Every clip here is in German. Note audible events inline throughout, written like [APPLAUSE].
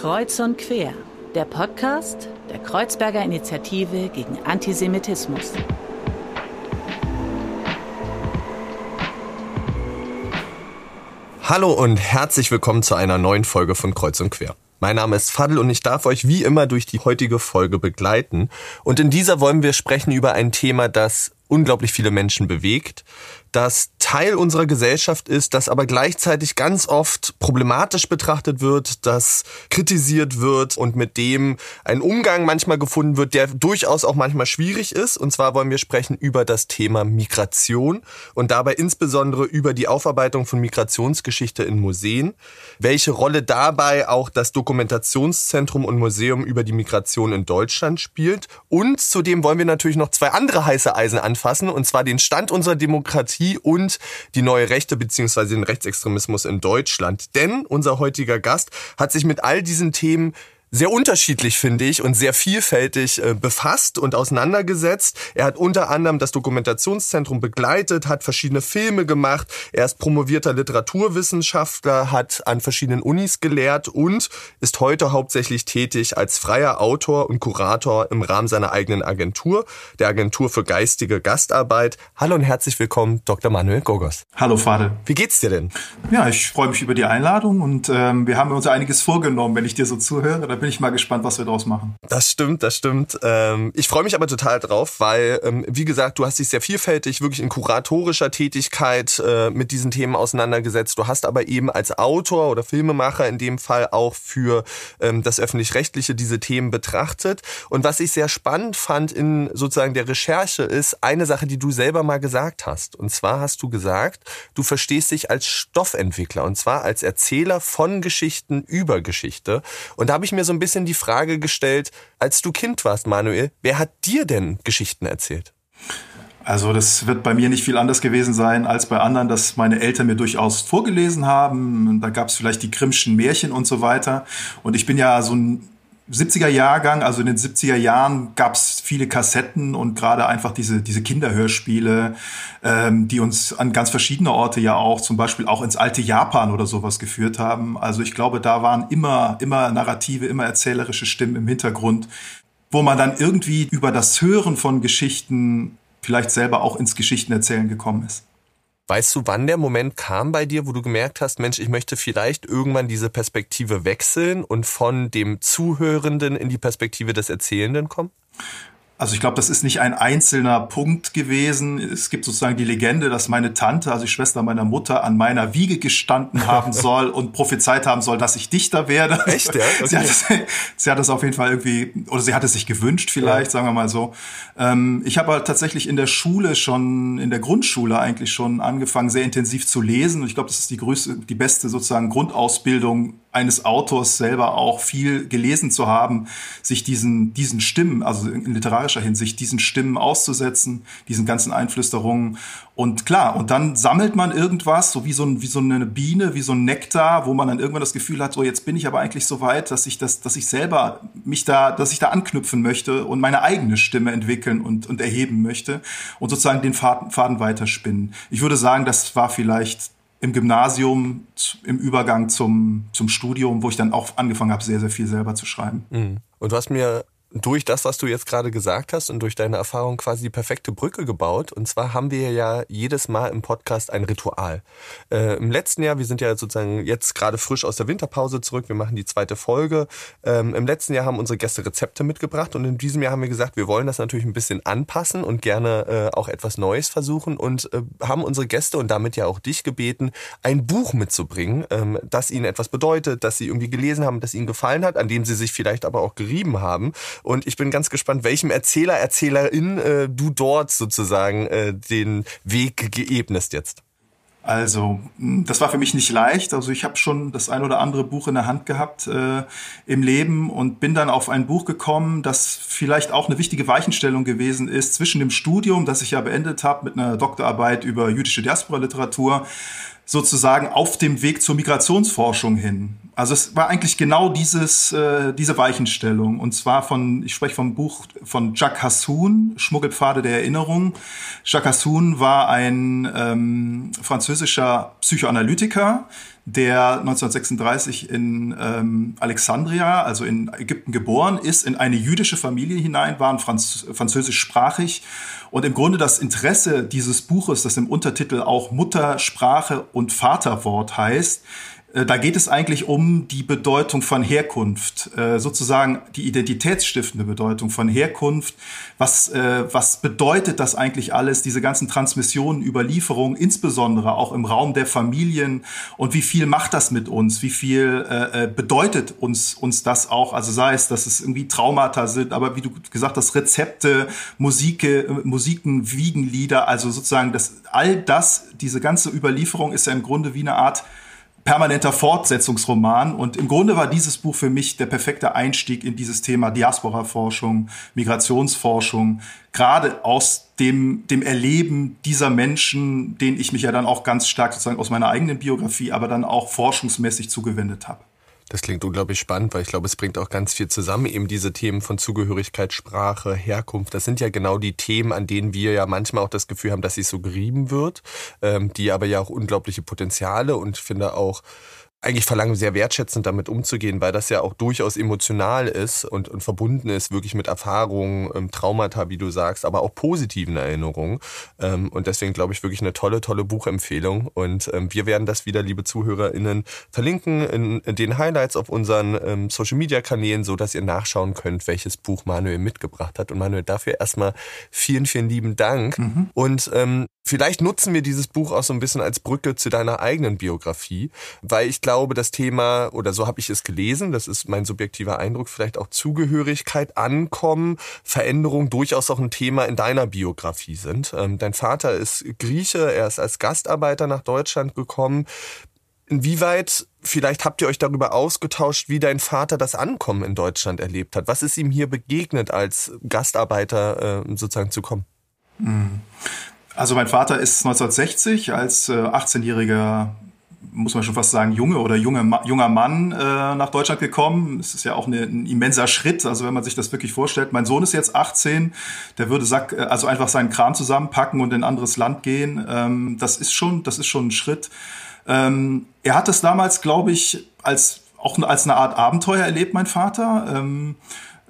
Kreuz und Quer, der Podcast der Kreuzberger Initiative gegen Antisemitismus. Hallo und herzlich willkommen zu einer neuen Folge von Kreuz und Quer. Mein Name ist Fadl und ich darf euch wie immer durch die heutige Folge begleiten. Und in dieser wollen wir sprechen über ein Thema, das unglaublich viele Menschen bewegt, das Teil unserer Gesellschaft ist, das aber gleichzeitig ganz oft problematisch betrachtet wird, das kritisiert wird und mit dem ein Umgang manchmal gefunden wird, der durchaus auch manchmal schwierig ist. Und zwar wollen wir sprechen über das Thema Migration und dabei insbesondere über die Aufarbeitung von Migrationsgeschichte in Museen, welche Rolle dabei auch das Dokumentationszentrum und Museum über die Migration in Deutschland spielt. Und zudem wollen wir natürlich noch zwei andere heiße Eisen anfassen, und zwar den Stand unserer Demokratie Demokratie und die neue Rechte bzw. den Rechtsextremismus in Deutschland. Denn unser heutiger Gast hat sich mit all diesen Themen sehr unterschiedlich, finde ich, und sehr vielfältig äh, befasst und auseinandergesetzt. Er hat unter anderem das Dokumentationszentrum begleitet, hat verschiedene Filme gemacht. Er ist promovierter Literaturwissenschaftler, hat an verschiedenen Unis gelehrt und ist heute hauptsächlich tätig als freier Autor und Kurator im Rahmen seiner eigenen Agentur, der Agentur für geistige Gastarbeit. Hallo und herzlich willkommen, Dr. Manuel Gogos. Hallo, Fade. Wie geht's dir denn? Ja, ich freue mich über die Einladung und ähm, wir haben uns einiges vorgenommen, wenn ich dir so zuhöre bin ich mal gespannt, was wir draus machen. Das stimmt, das stimmt. Ähm, ich freue mich aber total drauf, weil, ähm, wie gesagt, du hast dich sehr vielfältig, wirklich in kuratorischer Tätigkeit äh, mit diesen Themen auseinandergesetzt. Du hast aber eben als Autor oder Filmemacher in dem Fall auch für ähm, das Öffentlich-Rechtliche diese Themen betrachtet. Und was ich sehr spannend fand in sozusagen der Recherche ist eine Sache, die du selber mal gesagt hast. Und zwar hast du gesagt, du verstehst dich als Stoffentwickler und zwar als Erzähler von Geschichten über Geschichte. Und da habe ich mir so so ein bisschen die Frage gestellt, als du Kind warst, Manuel, wer hat dir denn Geschichten erzählt? Also das wird bei mir nicht viel anders gewesen sein als bei anderen, dass meine Eltern mir durchaus vorgelesen haben. Da gab es vielleicht die Grimmschen Märchen und so weiter. Und ich bin ja so ein 70er Jahrgang, also in den 70er Jahren gab es viele Kassetten und gerade einfach diese, diese Kinderhörspiele, ähm, die uns an ganz verschiedene Orte ja auch, zum Beispiel auch ins alte Japan oder sowas geführt haben. Also ich glaube, da waren immer, immer Narrative, immer erzählerische Stimmen im Hintergrund, wo man dann irgendwie über das Hören von Geschichten vielleicht selber auch ins Geschichtenerzählen gekommen ist. Weißt du, wann der Moment kam bei dir, wo du gemerkt hast, Mensch, ich möchte vielleicht irgendwann diese Perspektive wechseln und von dem Zuhörenden in die Perspektive des Erzählenden kommen? Also ich glaube, das ist nicht ein einzelner Punkt gewesen. Es gibt sozusagen die Legende, dass meine Tante, also die Schwester meiner Mutter, an meiner Wiege gestanden haben [LAUGHS] soll und prophezeit haben soll, dass ich Dichter werde. Echt, ja? Okay. [LAUGHS] Sie, hat das, sie hat das auf jeden Fall irgendwie, oder sie hat es sich gewünscht vielleicht, ja. sagen wir mal so. Ähm, ich habe halt tatsächlich in der Schule schon, in der Grundschule eigentlich schon angefangen, sehr intensiv zu lesen. Und ich glaube, das ist die größte, die beste sozusagen Grundausbildung eines Autors selber auch viel gelesen zu haben, sich diesen, diesen Stimmen, also in literarischer Hinsicht, diesen Stimmen auszusetzen, diesen ganzen Einflüsterungen. Und klar, und dann sammelt man irgendwas, so wie so, ein, wie so eine Biene, wie so ein Nektar, wo man dann irgendwann das Gefühl hat, so jetzt bin ich aber eigentlich so weit, dass ich das, dass ich selber mich da, dass ich da anknüpfen möchte und meine eigene Stimme entwickeln und, und erheben möchte und sozusagen den Faden, Faden weiterspinnen. Ich würde sagen, das war vielleicht im Gymnasium im Übergang zum, zum Studium, wo ich dann auch angefangen habe, sehr, sehr viel selber zu schreiben. Mhm. Und du hast mir durch das, was du jetzt gerade gesagt hast und durch deine Erfahrung quasi die perfekte Brücke gebaut. Und zwar haben wir ja jedes Mal im Podcast ein Ritual. Äh, Im letzten Jahr, wir sind ja sozusagen jetzt gerade frisch aus der Winterpause zurück, wir machen die zweite Folge. Ähm, Im letzten Jahr haben unsere Gäste Rezepte mitgebracht und in diesem Jahr haben wir gesagt, wir wollen das natürlich ein bisschen anpassen und gerne äh, auch etwas Neues versuchen und äh, haben unsere Gäste und damit ja auch dich gebeten, ein Buch mitzubringen, ähm, das ihnen etwas bedeutet, das sie irgendwie gelesen haben, das ihnen gefallen hat, an dem sie sich vielleicht aber auch gerieben haben. Und ich bin ganz gespannt, welchem Erzähler, Erzählerin äh, du dort sozusagen äh, den Weg geebnest jetzt. Also, hm, das war für mich nicht leicht. Also ich habe schon das ein oder andere Buch in der Hand gehabt äh, im Leben und bin dann auf ein Buch gekommen, das vielleicht auch eine wichtige Weichenstellung gewesen ist zwischen dem Studium, das ich ja beendet habe mit einer Doktorarbeit über jüdische Diaspora-Literatur, sozusagen auf dem Weg zur Migrationsforschung hin. Also es war eigentlich genau dieses, äh, diese Weichenstellung. Und zwar von, ich spreche vom Buch von Jacques Hassoun, Schmuggelpfade der Erinnerung. Jacques Hassoun war ein ähm, französischer Psychoanalytiker, der 1936 in ähm, Alexandria, also in Ägypten geboren ist, in eine jüdische Familie hinein, waren Franz französischsprachig. Und im Grunde das Interesse dieses Buches, das im Untertitel auch Muttersprache und Vaterwort heißt, da geht es eigentlich um die Bedeutung von Herkunft, äh, sozusagen die identitätsstiftende Bedeutung von Herkunft. Was, äh, was bedeutet das eigentlich alles, diese ganzen Transmissionen, Überlieferungen, insbesondere auch im Raum der Familien und wie viel macht das mit uns? Wie viel bedeutet uns, uns das auch? Also sei es, dass es irgendwie Traumata sind, aber wie du gesagt hast, Rezepte, Musike, Musiken, Wiegenlieder, also sozusagen das, all das, diese ganze Überlieferung ist ja im Grunde wie eine Art permanenter Fortsetzungsroman. Und im Grunde war dieses Buch für mich der perfekte Einstieg in dieses Thema Diaspora-Forschung, Migrationsforschung, gerade aus dem, dem Erleben dieser Menschen, denen ich mich ja dann auch ganz stark sozusagen aus meiner eigenen Biografie, aber dann auch forschungsmäßig zugewendet habe. Das klingt unglaublich spannend, weil ich glaube, es bringt auch ganz viel zusammen. Eben diese Themen von Zugehörigkeit, Sprache, Herkunft. Das sind ja genau die Themen, an denen wir ja manchmal auch das Gefühl haben, dass sie so gerieben wird, ähm, die aber ja auch unglaubliche Potenziale und ich finde auch eigentlich verlangen, sehr wertschätzend damit umzugehen, weil das ja auch durchaus emotional ist und, und verbunden ist, wirklich mit Erfahrungen, ähm, Traumata, wie du sagst, aber auch positiven Erinnerungen. Ähm, und deswegen glaube ich wirklich eine tolle, tolle Buchempfehlung. Und ähm, wir werden das wieder, liebe ZuhörerInnen, verlinken in, in den Highlights auf unseren Social Media Kanälen, so dass ihr nachschauen könnt, welches Buch Manuel mitgebracht hat. Und Manuel, dafür erstmal vielen, vielen lieben Dank. Mhm. Und ähm, Vielleicht nutzen wir dieses Buch auch so ein bisschen als Brücke zu deiner eigenen Biografie, weil ich glaube, das Thema, oder so habe ich es gelesen, das ist mein subjektiver Eindruck, vielleicht auch Zugehörigkeit, Ankommen, Veränderung durchaus auch ein Thema in deiner Biografie sind. Ähm, dein Vater ist Grieche, er ist als Gastarbeiter nach Deutschland gekommen. Inwieweit, vielleicht habt ihr euch darüber ausgetauscht, wie dein Vater das Ankommen in Deutschland erlebt hat? Was ist ihm hier begegnet, als Gastarbeiter äh, sozusagen zu kommen? Mhm. Also mein Vater ist 1960 als äh, 18-jähriger muss man schon fast sagen, junge oder junge, junger Mann äh, nach Deutschland gekommen. Es ist ja auch eine, ein immenser Schritt, also wenn man sich das wirklich vorstellt. Mein Sohn ist jetzt 18, der würde Sack, äh, also einfach seinen Kram zusammenpacken und in ein anderes Land gehen. Ähm, das ist schon, das ist schon ein Schritt. Ähm, er hat es damals, glaube ich, als auch als eine Art Abenteuer erlebt, mein Vater. Ähm,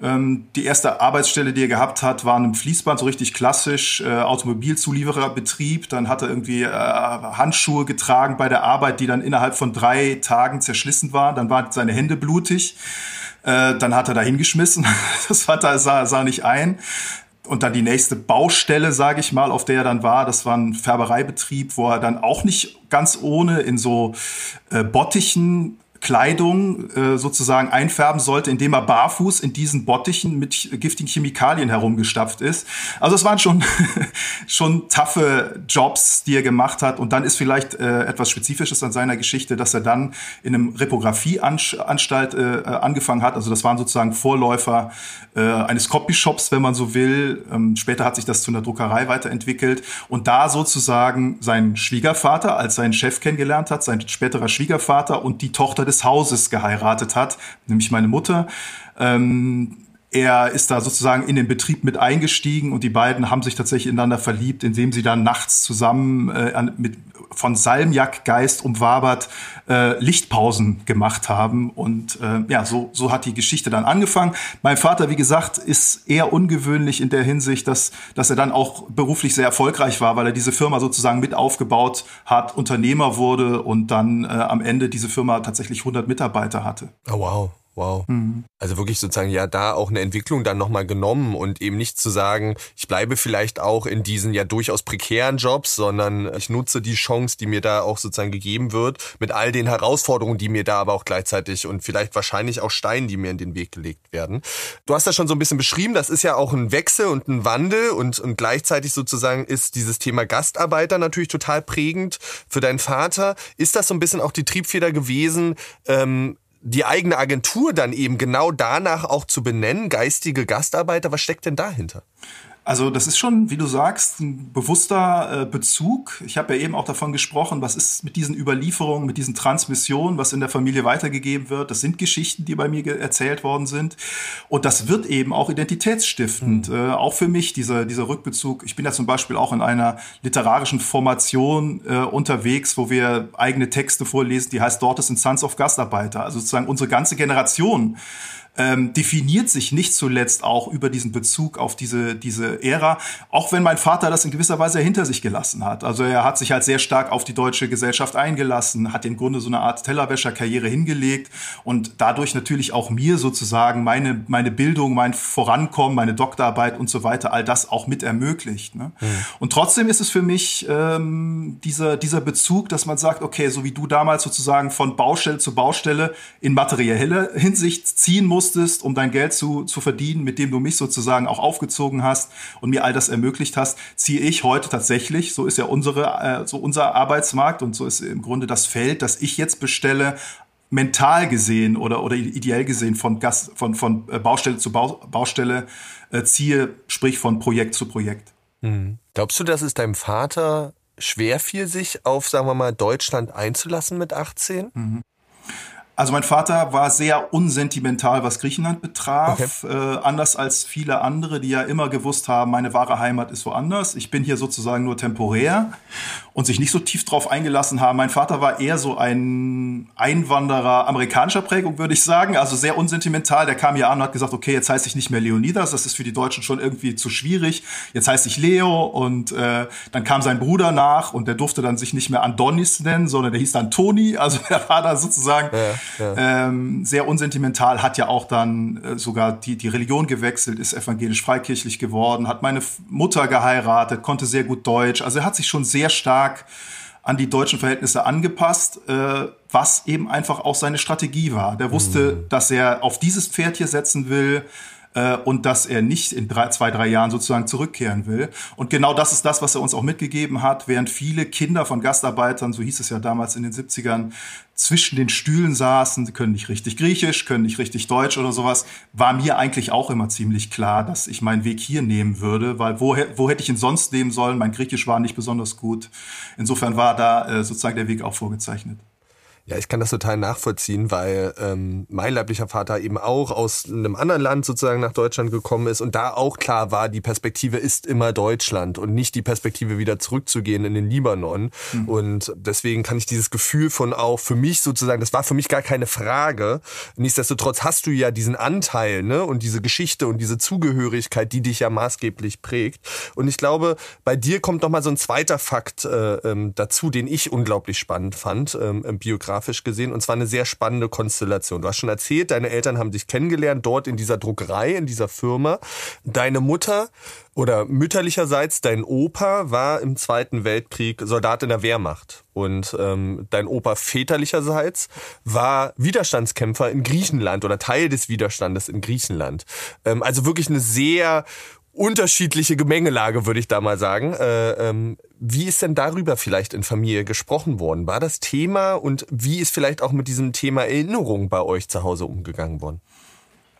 ähm, die erste Arbeitsstelle, die er gehabt hat, war ein Fließband, so richtig klassisch, äh, Automobilzuliefererbetrieb. Dann hat er irgendwie äh, Handschuhe getragen bei der Arbeit, die dann innerhalb von drei Tagen zerschlissen waren. Dann waren seine Hände blutig. Äh, dann hat er da hingeschmissen. [LAUGHS] Das hat er, sah, sah nicht ein. Und dann die nächste Baustelle, sage ich mal, auf der er dann war, das war ein Färbereibetrieb, wo er dann auch nicht ganz ohne in so äh, Bottichen Kleidung äh, sozusagen einfärben sollte, indem er barfuß in diesen Bottichen mit giftigen Chemikalien herumgestapft ist. Also es waren schon [LAUGHS] schon taffe Jobs, die er gemacht hat. Und dann ist vielleicht äh, etwas Spezifisches an seiner Geschichte, dass er dann in einem Reprografieanstalt äh, angefangen hat. Also das waren sozusagen Vorläufer äh, eines Copyshops, wenn man so will. Ähm, später hat sich das zu einer Druckerei weiterentwickelt und da sozusagen sein Schwiegervater als seinen Chef kennengelernt hat, sein späterer Schwiegervater und die Tochter des Hauses geheiratet hat, nämlich meine Mutter. Ähm, er ist da sozusagen in den Betrieb mit eingestiegen und die beiden haben sich tatsächlich ineinander verliebt, indem sie dann nachts zusammen äh, mit von Salmiakgeist umwabert äh, Lichtpausen gemacht haben und äh, ja so so hat die Geschichte dann angefangen. Mein Vater, wie gesagt, ist eher ungewöhnlich in der Hinsicht, dass dass er dann auch beruflich sehr erfolgreich war, weil er diese Firma sozusagen mit aufgebaut hat, Unternehmer wurde und dann äh, am Ende diese Firma tatsächlich 100 Mitarbeiter hatte. Oh wow. Wow. Mhm. Also wirklich sozusagen ja da auch eine Entwicklung dann nochmal genommen und eben nicht zu sagen, ich bleibe vielleicht auch in diesen ja durchaus prekären Jobs, sondern ich nutze die Chance, die mir da auch sozusagen gegeben wird, mit all den Herausforderungen, die mir da aber auch gleichzeitig und vielleicht wahrscheinlich auch Steinen, die mir in den Weg gelegt werden. Du hast das schon so ein bisschen beschrieben, das ist ja auch ein Wechsel und ein Wandel und, und gleichzeitig sozusagen ist dieses Thema Gastarbeiter natürlich total prägend für deinen Vater. Ist das so ein bisschen auch die Triebfeder gewesen, ähm, die eigene Agentur dann eben genau danach auch zu benennen, geistige Gastarbeiter, was steckt denn dahinter? Also das ist schon, wie du sagst, ein bewusster äh, Bezug. Ich habe ja eben auch davon gesprochen, was ist mit diesen Überlieferungen, mit diesen Transmissionen, was in der Familie weitergegeben wird. Das sind Geschichten, die bei mir erzählt worden sind. Und das wird eben auch identitätsstiftend. Mhm. Äh, auch für mich, dieser, dieser Rückbezug. Ich bin ja zum Beispiel auch in einer literarischen Formation äh, unterwegs, wo wir eigene Texte vorlesen, die heißt Dort sind Sons of Gastarbeiter. Also sozusagen unsere ganze Generation ähm, definiert sich nicht zuletzt auch über diesen Bezug auf diese, diese Ära, auch wenn mein Vater das in gewisser Weise hinter sich gelassen hat. Also er hat sich halt sehr stark auf die deutsche Gesellschaft eingelassen, hat im Grunde so eine Art Tellerwäscherkarriere hingelegt und dadurch natürlich auch mir sozusagen meine, meine Bildung, mein Vorankommen, meine Doktorarbeit und so weiter, all das auch mit ermöglicht. Ne? Mhm. Und trotzdem ist es für mich ähm, dieser, dieser Bezug, dass man sagt, okay, so wie du damals sozusagen von Baustelle zu Baustelle in materielle Hinsicht ziehen musst, musstest, um dein Geld zu, zu verdienen, mit dem du mich sozusagen auch aufgezogen hast und mir all das ermöglicht hast, ziehe ich heute tatsächlich, so ist ja unsere, äh, so unser Arbeitsmarkt und so ist im Grunde das Feld, das ich jetzt bestelle, mental gesehen oder, oder ideell gesehen von, Gas, von, von äh, Baustelle zu Baustelle äh, ziehe, sprich von Projekt zu Projekt. Mhm. Glaubst du, dass es deinem Vater schwer fiel, sich auf, sagen wir mal, Deutschland einzulassen mit 18? Mhm. Also mein Vater war sehr unsentimental, was Griechenland betraf, okay. äh, anders als viele andere, die ja immer gewusst haben, meine wahre Heimat ist woanders. Ich bin hier sozusagen nur temporär und sich nicht so tief drauf eingelassen haben. Mein Vater war eher so ein Einwanderer amerikanischer Prägung, würde ich sagen, also sehr unsentimental. Der kam hier an und hat gesagt, okay, jetzt heiße ich nicht mehr Leonidas, das ist für die Deutschen schon irgendwie zu schwierig. Jetzt heiße ich Leo und äh, dann kam sein Bruder nach und der durfte dann sich nicht mehr Andonis nennen, sondern der hieß dann Toni. Also [LAUGHS] er war da sozusagen ja ähm, sehr unsentimental, hat ja auch dann äh, sogar die, die Religion gewechselt, ist evangelisch-freikirchlich geworden, hat meine Mutter geheiratet, konnte sehr gut Deutsch. Also er hat sich schon sehr stark an die deutschen Verhältnisse angepasst, äh, was eben einfach auch seine Strategie war. Der wusste, mhm. dass er auf dieses Pferd hier setzen will, äh, und dass er nicht in drei, zwei, drei Jahren sozusagen zurückkehren will. Und genau das ist das, was er uns auch mitgegeben hat, während viele Kinder von Gastarbeitern, so hieß es ja damals in den 70ern, zwischen den Stühlen saßen, sie können nicht richtig Griechisch, können nicht richtig Deutsch oder sowas, war mir eigentlich auch immer ziemlich klar, dass ich meinen Weg hier nehmen würde, weil wo, wo hätte ich ihn sonst nehmen sollen? Mein Griechisch war nicht besonders gut. Insofern war da äh, sozusagen der Weg auch vorgezeichnet. Ja, ich kann das total nachvollziehen, weil ähm, mein leiblicher Vater eben auch aus einem anderen Land sozusagen nach Deutschland gekommen ist und da auch klar war, die Perspektive ist immer Deutschland und nicht die Perspektive wieder zurückzugehen in den Libanon. Mhm. Und deswegen kann ich dieses Gefühl von auch für mich sozusagen, das war für mich gar keine Frage. Nichtsdestotrotz hast du ja diesen Anteil ne, und diese Geschichte und diese Zugehörigkeit, die dich ja maßgeblich prägt. Und ich glaube, bei dir kommt noch mal so ein zweiter Fakt äh, ähm, dazu, den ich unglaublich spannend fand, ähm, biografisch fotografisch gesehen. Und zwar eine sehr spannende Konstellation. Du hast schon erzählt, deine Eltern haben dich kennengelernt dort in dieser Druckerei, in dieser Firma. Deine Mutter oder mütterlicherseits dein Opa war im Zweiten Weltkrieg Soldat in der Wehrmacht und ähm, dein Opa väterlicherseits war Widerstandskämpfer in Griechenland oder Teil des Widerstandes in Griechenland. Ähm, also wirklich eine sehr unterschiedliche Gemengelage, würde ich da mal sagen. Äh, ähm, wie ist denn darüber vielleicht in Familie gesprochen worden? War das Thema und wie ist vielleicht auch mit diesem Thema Erinnerung bei euch zu Hause umgegangen worden?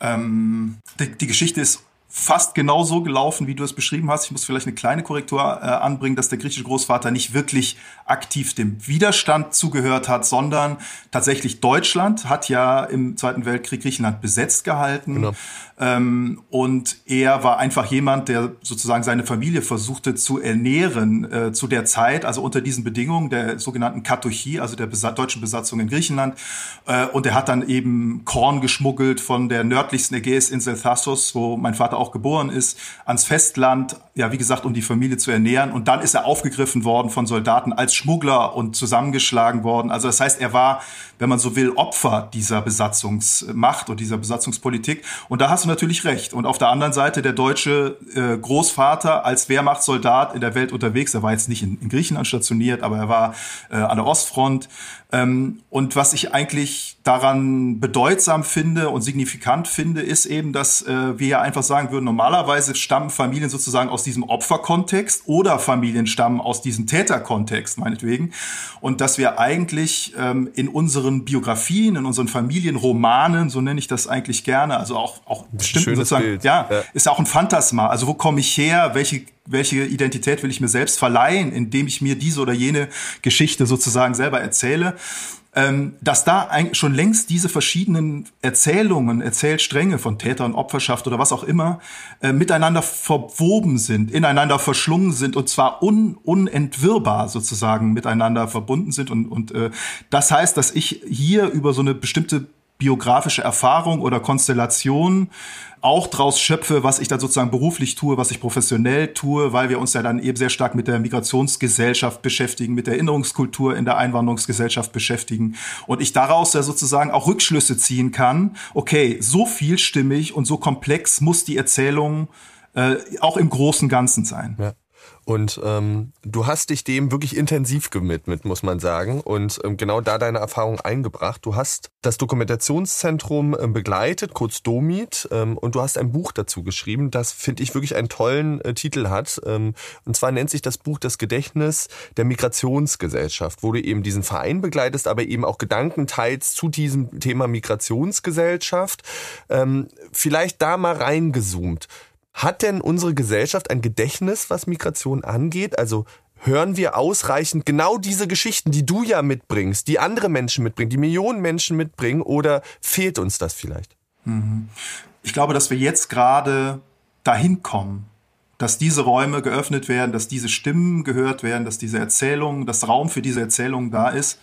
Ähm, die, die Geschichte ist fast genau so gelaufen, wie du es beschrieben hast. Ich muss vielleicht eine kleine Korrektur äh, anbringen, dass der griechische Großvater nicht wirklich aktiv dem Widerstand zugehört hat, sondern tatsächlich Deutschland hat ja im Zweiten Weltkrieg Griechenland besetzt gehalten. Genau. Ähm, und er war einfach jemand, der sozusagen seine Familie versuchte zu ernähren äh, zu der Zeit, also unter diesen Bedingungen der sogenannten Katochie, also der Besa deutschen Besatzung in Griechenland. Äh, und er hat dann eben Korn geschmuggelt von der nördlichsten Ägäisinsel Thassos, wo mein Vater auch geboren ist, ans Festland, ja, wie gesagt, um die Familie zu ernähren. Und dann ist er aufgegriffen worden von Soldaten als Schmuggler und zusammengeschlagen worden. Also das heißt, er war, wenn man so will, Opfer dieser Besatzungsmacht und dieser Besatzungspolitik. Und da hast du natürlich recht. Und auf der anderen Seite der deutsche äh, Großvater als Wehrmachtssoldat in der Welt unterwegs. Er war jetzt nicht in, in Griechenland stationiert, aber er war äh, an der Ostfront. Ähm, und was ich eigentlich daran bedeutsam finde und signifikant finde, ist eben, dass äh, wir ja einfach sagen würden, normalerweise stammen Familien sozusagen aus diesem Opferkontext oder Familien stammen aus diesem Täterkontext, meinetwegen. Und dass wir eigentlich ähm, in unseren Biografien, in unseren Familienromanen, so nenne ich das eigentlich gerne, also auch, auch bestimmt sozusagen, Bild. Ja, ja, ist auch ein Phantasma. Also wo komme ich her? Welche welche Identität will ich mir selbst verleihen, indem ich mir diese oder jene Geschichte sozusagen selber erzähle ähm, dass da schon längst diese verschiedenen Erzählungen, Erzählstränge von Täter und Opferschaft oder was auch immer, äh, miteinander verwoben sind, ineinander verschlungen sind und zwar un unentwirrbar sozusagen miteinander verbunden sind. Und, und äh, das heißt, dass ich hier über so eine bestimmte biografische Erfahrung oder Konstellation auch draus schöpfe, was ich dann sozusagen beruflich tue, was ich professionell tue, weil wir uns ja dann eben sehr stark mit der Migrationsgesellschaft beschäftigen, mit der Erinnerungskultur in der Einwanderungsgesellschaft beschäftigen und ich daraus ja sozusagen auch Rückschlüsse ziehen kann. Okay, so vielstimmig und so komplex muss die Erzählung äh, auch im großen Ganzen sein. Ja. Und ähm, du hast dich dem wirklich intensiv gewidmet, muss man sagen, und ähm, genau da deine Erfahrung eingebracht. Du hast das Dokumentationszentrum ähm, begleitet, kurz Domit, ähm, und du hast ein Buch dazu geschrieben, das, finde ich, wirklich einen tollen äh, Titel hat. Ähm, und zwar nennt sich das Buch Das Gedächtnis der Migrationsgesellschaft, wo du eben diesen Verein begleitest, aber eben auch Gedanken teilst zu diesem Thema Migrationsgesellschaft. Ähm, vielleicht da mal reingezoomt. Hat denn unsere Gesellschaft ein Gedächtnis, was Migration angeht? Also hören wir ausreichend genau diese Geschichten, die du ja mitbringst, die andere Menschen mitbringen, die Millionen Menschen mitbringen, oder fehlt uns das vielleicht? Mhm. Ich glaube, dass wir jetzt gerade dahin kommen, dass diese Räume geöffnet werden, dass diese Stimmen gehört werden, dass diese Erzählung, das Raum für diese Erzählung da ist,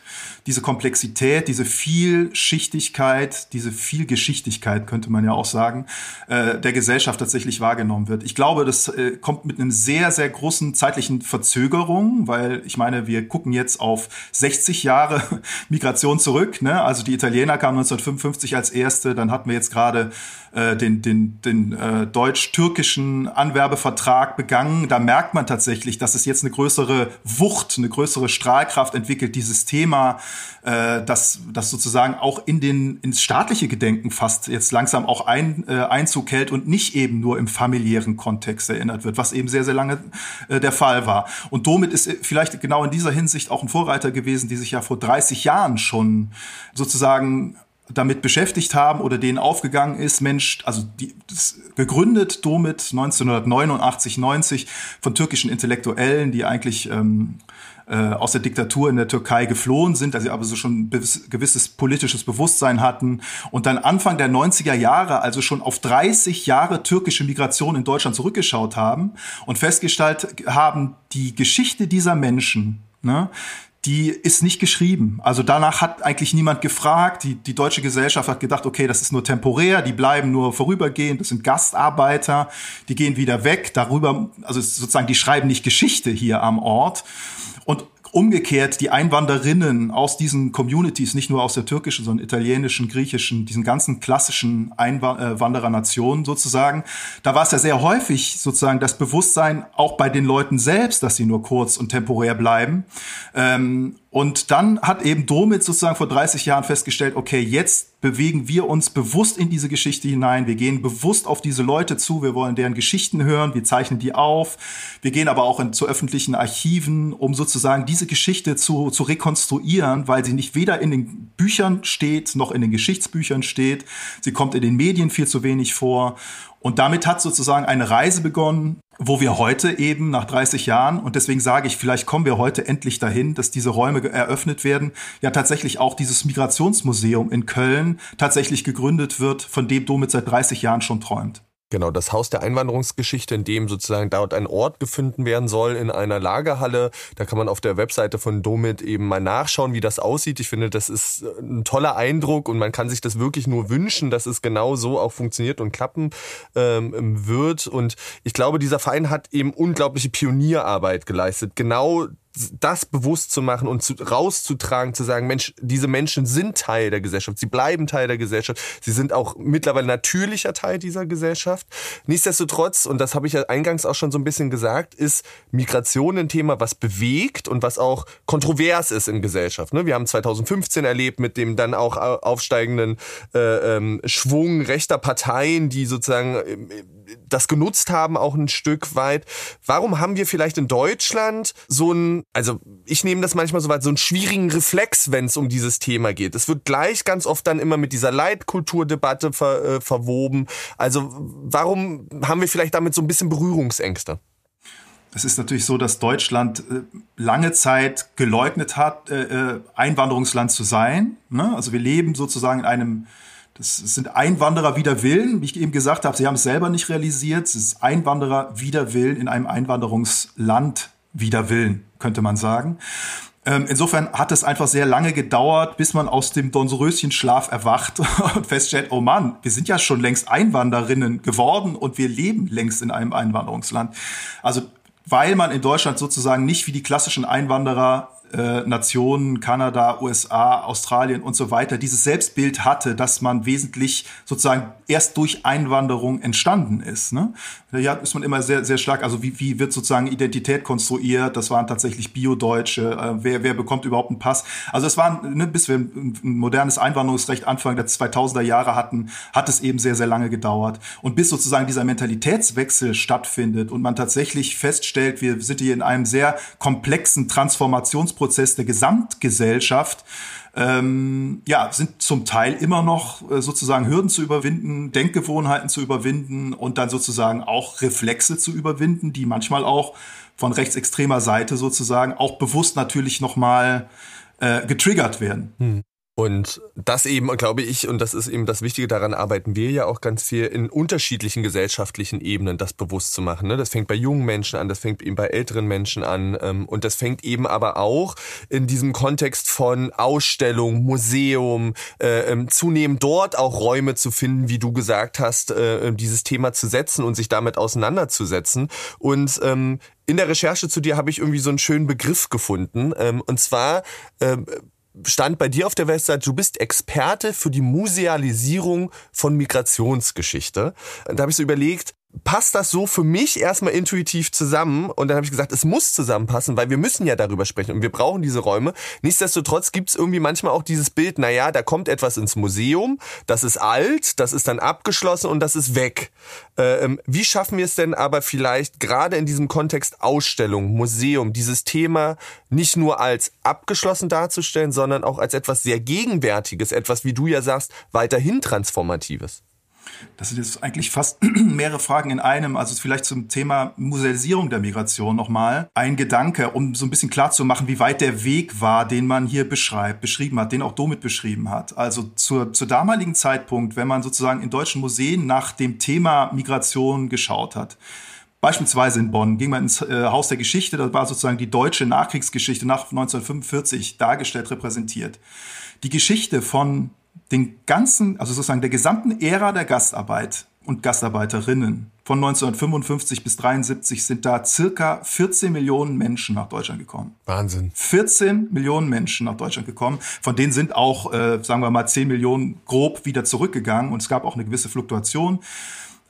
diese Komplexität, diese Vielschichtigkeit, diese Vielgeschichtigkeit, könnte man ja auch sagen, äh, der Gesellschaft tatsächlich wahrgenommen wird. Ich glaube, das äh, kommt mit einem sehr, sehr großen zeitlichen Verzögerung, weil ich meine, wir gucken jetzt auf 60 Jahre [LAUGHS] Migration zurück. Ne? Also die Italiener kamen 1955 als erste, dann hatten wir jetzt gerade äh, den, den, den äh, deutsch-türkischen Anwerbevertrag begangen. Da merkt man tatsächlich, dass es jetzt eine größere Wucht, eine größere Strahlkraft entwickelt, dieses Thema, äh, das, das sozusagen auch in den, ins staatliche Gedenken fast jetzt langsam auch ein, äh, Einzug hält und nicht eben nur im familiären Kontext erinnert wird, was eben sehr, sehr lange äh, der Fall war. Und somit ist vielleicht genau in dieser Hinsicht auch ein Vorreiter gewesen, die sich ja vor 30 Jahren schon sozusagen damit beschäftigt haben oder denen aufgegangen ist, Mensch, also die, gegründet Domit 1989, 90 von türkischen Intellektuellen, die eigentlich ähm, äh, aus der Diktatur in der Türkei geflohen sind, also aber so schon gewisses politisches Bewusstsein hatten und dann Anfang der 90er Jahre, also schon auf 30 Jahre türkische Migration in Deutschland zurückgeschaut haben und festgestellt haben, die Geschichte dieser Menschen, ne, die ist nicht geschrieben. Also danach hat eigentlich niemand gefragt. Die, die deutsche Gesellschaft hat gedacht, okay, das ist nur temporär, die bleiben nur vorübergehend, das sind Gastarbeiter, die gehen wieder weg. Darüber, also sozusagen, die schreiben nicht Geschichte hier am Ort. Und umgekehrt die Einwanderinnen aus diesen Communities, nicht nur aus der türkischen, sondern italienischen, griechischen, diesen ganzen klassischen Einwanderernationen sozusagen, da war es ja sehr häufig sozusagen das Bewusstsein auch bei den Leuten selbst, dass sie nur kurz und temporär bleiben. Ähm, und dann hat eben Domit sozusagen vor 30 Jahren festgestellt, okay, jetzt bewegen wir uns bewusst in diese Geschichte hinein. Wir gehen bewusst auf diese Leute zu. Wir wollen deren Geschichten hören. Wir zeichnen die auf. Wir gehen aber auch in, zu öffentlichen Archiven, um sozusagen diese Geschichte zu, zu rekonstruieren, weil sie nicht weder in den Büchern steht, noch in den Geschichtsbüchern steht. Sie kommt in den Medien viel zu wenig vor. Und damit hat sozusagen eine Reise begonnen, wo wir heute eben nach 30 Jahren, und deswegen sage ich, vielleicht kommen wir heute endlich dahin, dass diese Räume eröffnet werden, ja tatsächlich auch dieses Migrationsmuseum in Köln tatsächlich gegründet wird, von dem Domit seit 30 Jahren schon träumt. Genau, das Haus der Einwanderungsgeschichte, in dem sozusagen dort ein Ort gefunden werden soll in einer Lagerhalle. Da kann man auf der Webseite von Domit eben mal nachschauen, wie das aussieht. Ich finde, das ist ein toller Eindruck und man kann sich das wirklich nur wünschen, dass es genau so auch funktioniert und klappen ähm, wird. Und ich glaube, dieser Verein hat eben unglaubliche Pionierarbeit geleistet. Genau das bewusst zu machen und zu, rauszutragen, zu sagen, Mensch, diese Menschen sind Teil der Gesellschaft, sie bleiben Teil der Gesellschaft, sie sind auch mittlerweile natürlicher Teil dieser Gesellschaft. Nichtsdestotrotz, und das habe ich ja eingangs auch schon so ein bisschen gesagt, ist Migration ein Thema, was bewegt und was auch kontrovers ist in Gesellschaft. Ne? Wir haben 2015 erlebt mit dem dann auch aufsteigenden äh, ähm, Schwung rechter Parteien, die sozusagen äh, das genutzt haben, auch ein Stück weit. Warum haben wir vielleicht in Deutschland so ein, also ich nehme das manchmal so weit, so einen schwierigen Reflex, wenn es um dieses Thema geht? Es wird gleich ganz oft dann immer mit dieser Leitkulturdebatte ver, äh, verwoben. Also warum haben wir vielleicht damit so ein bisschen Berührungsängste? Es ist natürlich so, dass Deutschland äh, lange Zeit geleugnet hat, äh, äh Einwanderungsland zu sein. Ne? Also wir leben sozusagen in einem das sind Einwanderer wider Willen, wie ich eben gesagt habe, sie haben es selber nicht realisiert. Es ist Einwanderer wider Willen in einem Einwanderungsland wider Willen, könnte man sagen. Ähm, insofern hat es einfach sehr lange gedauert, bis man aus dem Dornröschenschlaf erwacht [LAUGHS] und feststellt, oh Mann, wir sind ja schon längst Einwanderinnen geworden und wir leben längst in einem Einwanderungsland. Also weil man in Deutschland sozusagen nicht wie die klassischen Einwanderer äh, Nationen, Kanada, USA, Australien und so weiter, dieses Selbstbild hatte, dass man wesentlich sozusagen erst durch Einwanderung entstanden ist. Ne? Ja, ist man immer sehr, sehr stark, also wie, wie wird sozusagen Identität konstruiert, das waren tatsächlich Bio-Deutsche, äh, wer, wer bekommt überhaupt einen Pass. Also es waren, ne, bis wir ein modernes Einwanderungsrecht Anfang der 2000er Jahre hatten, hat es eben sehr, sehr lange gedauert. Und bis sozusagen dieser Mentalitätswechsel stattfindet und man tatsächlich feststellt, wir sind hier in einem sehr komplexen Transformationsprozess, Prozess der Gesamtgesellschaft, ähm, ja, sind zum Teil immer noch äh, sozusagen Hürden zu überwinden, Denkgewohnheiten zu überwinden und dann sozusagen auch Reflexe zu überwinden, die manchmal auch von rechtsextremer Seite sozusagen auch bewusst natürlich nochmal äh, getriggert werden. Hm. Und das eben, glaube ich, und das ist eben das Wichtige, daran arbeiten wir ja auch ganz viel in unterschiedlichen gesellschaftlichen Ebenen, das bewusst zu machen. Ne? Das fängt bei jungen Menschen an, das fängt eben bei älteren Menschen an ähm, und das fängt eben aber auch in diesem Kontext von Ausstellung, Museum, äh, ähm, zunehmend dort auch Räume zu finden, wie du gesagt hast, äh, dieses Thema zu setzen und sich damit auseinanderzusetzen. Und ähm, in der Recherche zu dir habe ich irgendwie so einen schönen Begriff gefunden. Ähm, und zwar stand bei dir auf der Website, du bist Experte für die Musealisierung von Migrationsgeschichte. Da habe ich so überlegt, passt das so für mich erstmal intuitiv zusammen und dann habe ich gesagt, es muss zusammenpassen, weil wir müssen ja darüber sprechen und wir brauchen diese Räume. Nichtsdestotrotz gibt es irgendwie manchmal auch dieses Bild, naja, da kommt etwas ins Museum, das ist alt, das ist dann abgeschlossen und das ist weg. Äh, ähm, wie schaffen wir es denn aber vielleicht gerade in diesem Kontext Ausstellung, Museum, dieses Thema nicht nur als abgeschlossen darzustellen, sondern auch als etwas sehr Gegenwärtiges, etwas, wie du ja sagst, weiterhin Transformatives? Das sind jetzt eigentlich fast [CLEARS THROAT] mehrere Fragen in einem. Also vielleicht zum Thema Musealisierung der Migration nochmal. Ein Gedanke, um so ein bisschen klar zu machen, wie weit der Weg war, den man hier beschreibt, beschrieben hat, den auch Domit beschrieben hat. Also zur, zur damaligen Zeitpunkt, wenn man sozusagen in deutschen Museen nach dem Thema Migration geschaut hat, Beispielsweise in Bonn ging man ins äh, Haus der Geschichte, das war sozusagen die deutsche Nachkriegsgeschichte nach 1945 dargestellt, repräsentiert. Die Geschichte von den ganzen, also sozusagen der gesamten Ära der Gastarbeit und Gastarbeiterinnen von 1955 bis 73 sind da circa 14 Millionen Menschen nach Deutschland gekommen. Wahnsinn. 14 Millionen Menschen nach Deutschland gekommen. Von denen sind auch, äh, sagen wir mal, 10 Millionen grob wieder zurückgegangen und es gab auch eine gewisse Fluktuation.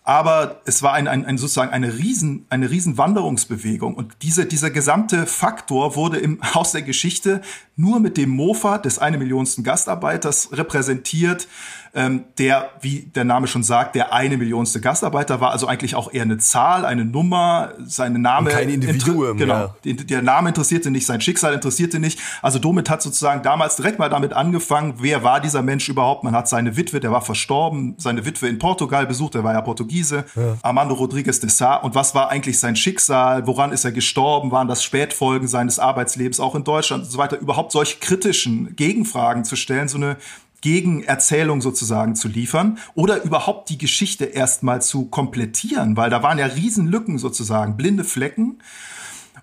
Aber es war ein, ein, ein sozusagen eine riesen, eine riesen Wanderungsbewegung. Und diese, dieser gesamte Faktor wurde im [LAUGHS] Haus der Geschichte nur mit dem Mofa des eine Millionsten Gastarbeiters repräsentiert ähm, der, wie der Name schon sagt, der eine Millionste Gastarbeiter war, also eigentlich auch eher eine Zahl, eine Nummer, seine Name. Und kein Individuum. Genau. Ja. Der Name interessierte nicht, sein Schicksal interessierte nicht. Also Domit hat sozusagen damals direkt mal damit angefangen, wer war dieser Mensch überhaupt? Man hat seine Witwe, der war verstorben, seine Witwe in Portugal besucht, der war ja Portugiese, ja. Armando Rodriguez de Sá. Und was war eigentlich sein Schicksal? Woran ist er gestorben? Waren das Spätfolgen seines Arbeitslebens auch in Deutschland und so weiter? Überhaupt solche kritischen Gegenfragen zu stellen, so eine Gegenerzählung sozusagen zu liefern oder überhaupt die Geschichte erstmal zu komplettieren, weil da waren ja Riesenlücken sozusagen, blinde Flecken.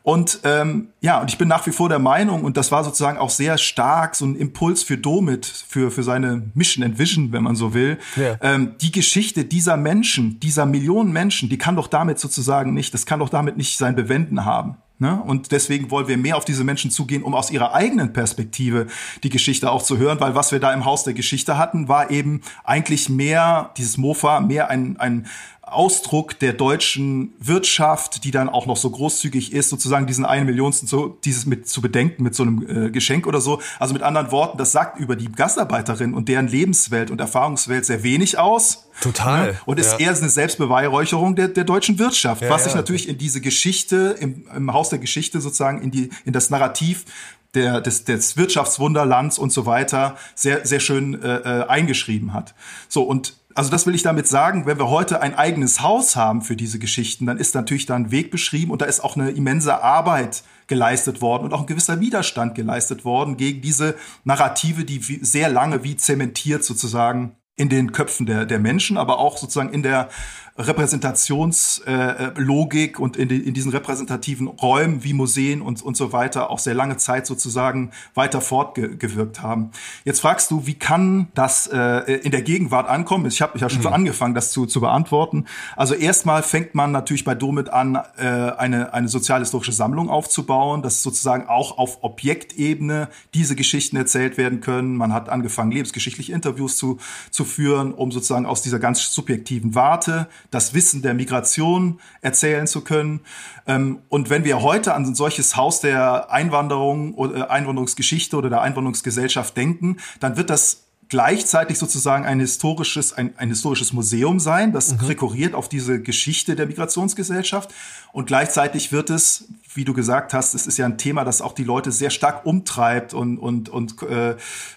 Und ähm, ja, und ich bin nach wie vor der Meinung, und das war sozusagen auch sehr stark so ein Impuls für Domit, für, für seine Mission and Vision, wenn man so will. Ja. Ähm, die Geschichte dieser Menschen, dieser Millionen Menschen, die kann doch damit sozusagen nicht, das kann doch damit nicht sein Bewenden haben. Ne? Und deswegen wollen wir mehr auf diese Menschen zugehen, um aus ihrer eigenen Perspektive die Geschichte auch zu hören, weil was wir da im Haus der Geschichte hatten, war eben eigentlich mehr, dieses Mofa, mehr ein, ein Ausdruck der deutschen Wirtschaft, die dann auch noch so großzügig ist, sozusagen diesen einen Millionsten so, dieses mit zu bedenken mit so einem äh, Geschenk oder so. Also mit anderen Worten, das sagt über die Gastarbeiterin und deren Lebenswelt und Erfahrungswelt sehr wenig aus. Total. Ne? Und ist ja. eher eine Selbstbeweihräucherung der, der deutschen Wirtschaft, Ja, was sich ja. natürlich in diese Geschichte, im, im Haus der Geschichte sozusagen, in die, in das Narrativ der, des, des Wirtschaftswunderlands und so weiter sehr, sehr schön äh, äh, eingeschrieben hat. So, und also das will ich damit sagen, wenn wir heute ein eigenes Haus haben für diese Geschichten, dann ist natürlich da ein Weg beschrieben und da ist auch eine immense Arbeit geleistet worden und auch ein gewisser Widerstand geleistet worden gegen diese Narrative, die sehr lange wie zementiert sozusagen in den Köpfen der, der Menschen, aber auch sozusagen in der Repräsentationslogik äh, und in, die, in diesen repräsentativen Räumen wie Museen und, und so weiter auch sehr lange Zeit sozusagen weiter fortgewirkt haben. Jetzt fragst du, wie kann das äh, in der Gegenwart ankommen? Ich habe ja schon so angefangen, das zu, zu beantworten. Also erstmal fängt man natürlich bei Domit an, äh, eine, eine sozialhistorische Sammlung aufzubauen, dass sozusagen auch auf Objektebene diese Geschichten erzählt werden können. Man hat angefangen, lebensgeschichtliche Interviews zu, zu führen, um sozusagen aus dieser ganz subjektiven Warte das Wissen der Migration erzählen zu können. Ähm, Und wenn wir heute an ein solches Haus der Einwanderung oder Einwanderungsgeschichte oder der Einwanderungsgesellschaft denken, dann wird das gleichzeitig sozusagen ein historisches, ein, ein historisches Museum sein, das rekurriert auf diese Geschichte der Migrationsgesellschaft. Und gleichzeitig wird es, wie du gesagt hast, es ist ja ein Thema, das auch die Leute sehr stark umtreibt und, und, und äh,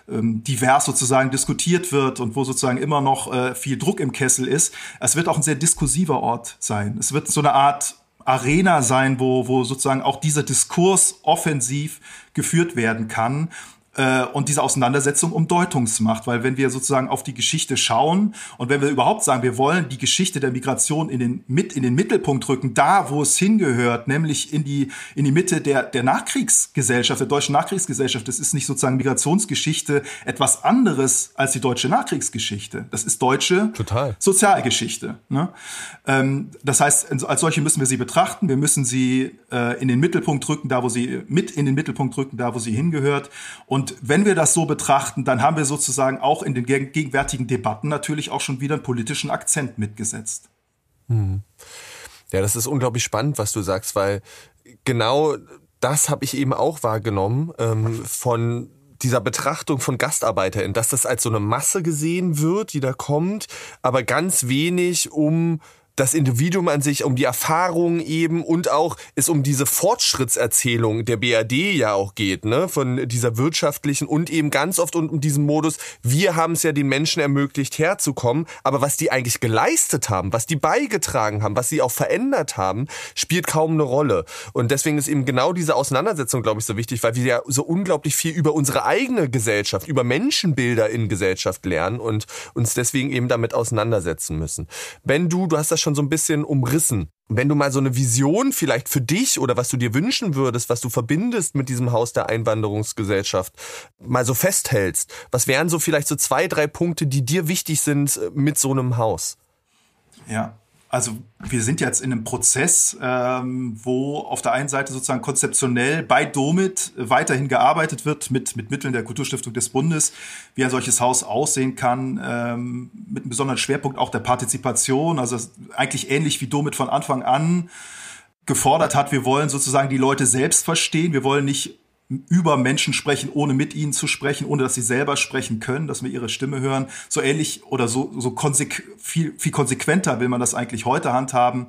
ähm, divers sozusagen diskutiert wird und wo sozusagen immer noch äh, viel Druck im Kessel ist. Es wird auch ein sehr diskursiver Ort sein. Es wird so eine Art Arena sein, wo, wo sozusagen auch dieser Diskurs offensiv geführt werden kann äh, und diese Auseinandersetzung um Deutungsmacht, weil wenn wir sozusagen auf die Geschichte schauen und wenn wir überhaupt sagen, wir wollen die Geschichte der Migration in den mit in den Mittelpunkt rücken, da wo es hingehört, nämlich in die in die Mitte der der Nachkriegsgesellschaft, der deutschen Nachkriegsgesellschaft. Das ist nicht sozusagen Migrationsgeschichte etwas anderes als die deutsche Nachkriegsgeschichte. Das ist deutsche Total. Sozialgeschichte. Ne? Ähm, das heißt, als solche müssen wir sie betrachten. Wir müssen sie äh, in den Mittelpunkt rücken, da wo sie mit in den Mittelpunkt rücken, da wo sie hingehört. Und wenn wir das so betrachten, dann haben wir sozusagen auch in den geg- gegenwärtigen Debatten natürlich auch schon wieder einen politischen Akzent mitgesetzt. Ja, das ist unglaublich spannend, was du sagst, weil genau das habe ich eben auch wahrgenommen ähm, von dieser Betrachtung von GastarbeiterInnen, dass das als so eine Masse gesehen wird, die da kommt, aber ganz wenig um das Individuum an sich, um die Erfahrung eben und auch es um diese Fortschrittserzählung der BRD ja auch geht, ne, von dieser wirtschaftlichen und eben ganz oft um, um diesen Modus, wir haben es ja den Menschen ermöglicht herzukommen, aber was die eigentlich geleistet haben, was die beigetragen haben, was sie auch verändert haben, spielt kaum eine Rolle. Und deswegen ist eben genau diese Auseinandersetzung, glaube ich, so wichtig, weil wir ja so unglaublich viel über unsere eigene Gesellschaft, über Menschenbilder in Gesellschaft lernen und uns deswegen eben damit auseinandersetzen müssen. Wenn du, du hast das schon so ein bisschen umrissen, wenn du mal so eine Vision vielleicht für dich oder was du dir wünschen würdest, was du verbindest mit diesem Haus der Einwanderungsgesellschaft, mal so festhältst, was wären so vielleicht so zwei, drei Punkte, die dir wichtig sind äh, mit so einem Haus? Ja, also wir sind jetzt in einem Prozess, ähm, wo auf der einen Seite sozusagen konzeptionell bei Domit weiterhin gearbeitet wird mit, mit Mitteln der Kulturstiftung des Bundes, wie ein solches Haus aussehen kann, ähm, mit einem besonderen Schwerpunkt auch der Partizipation, also eigentlich ähnlich wie Domit von Anfang an gefordert hat, wir wollen sozusagen die Leute selbst verstehen, wir wollen nicht über Menschen sprechen, ohne mit ihnen zu sprechen, ohne dass sie selber sprechen können, dass wir ihre Stimme hören. So ähnlich oder so, so konsequ viel, viel konsequenter will man das eigentlich heute handhaben.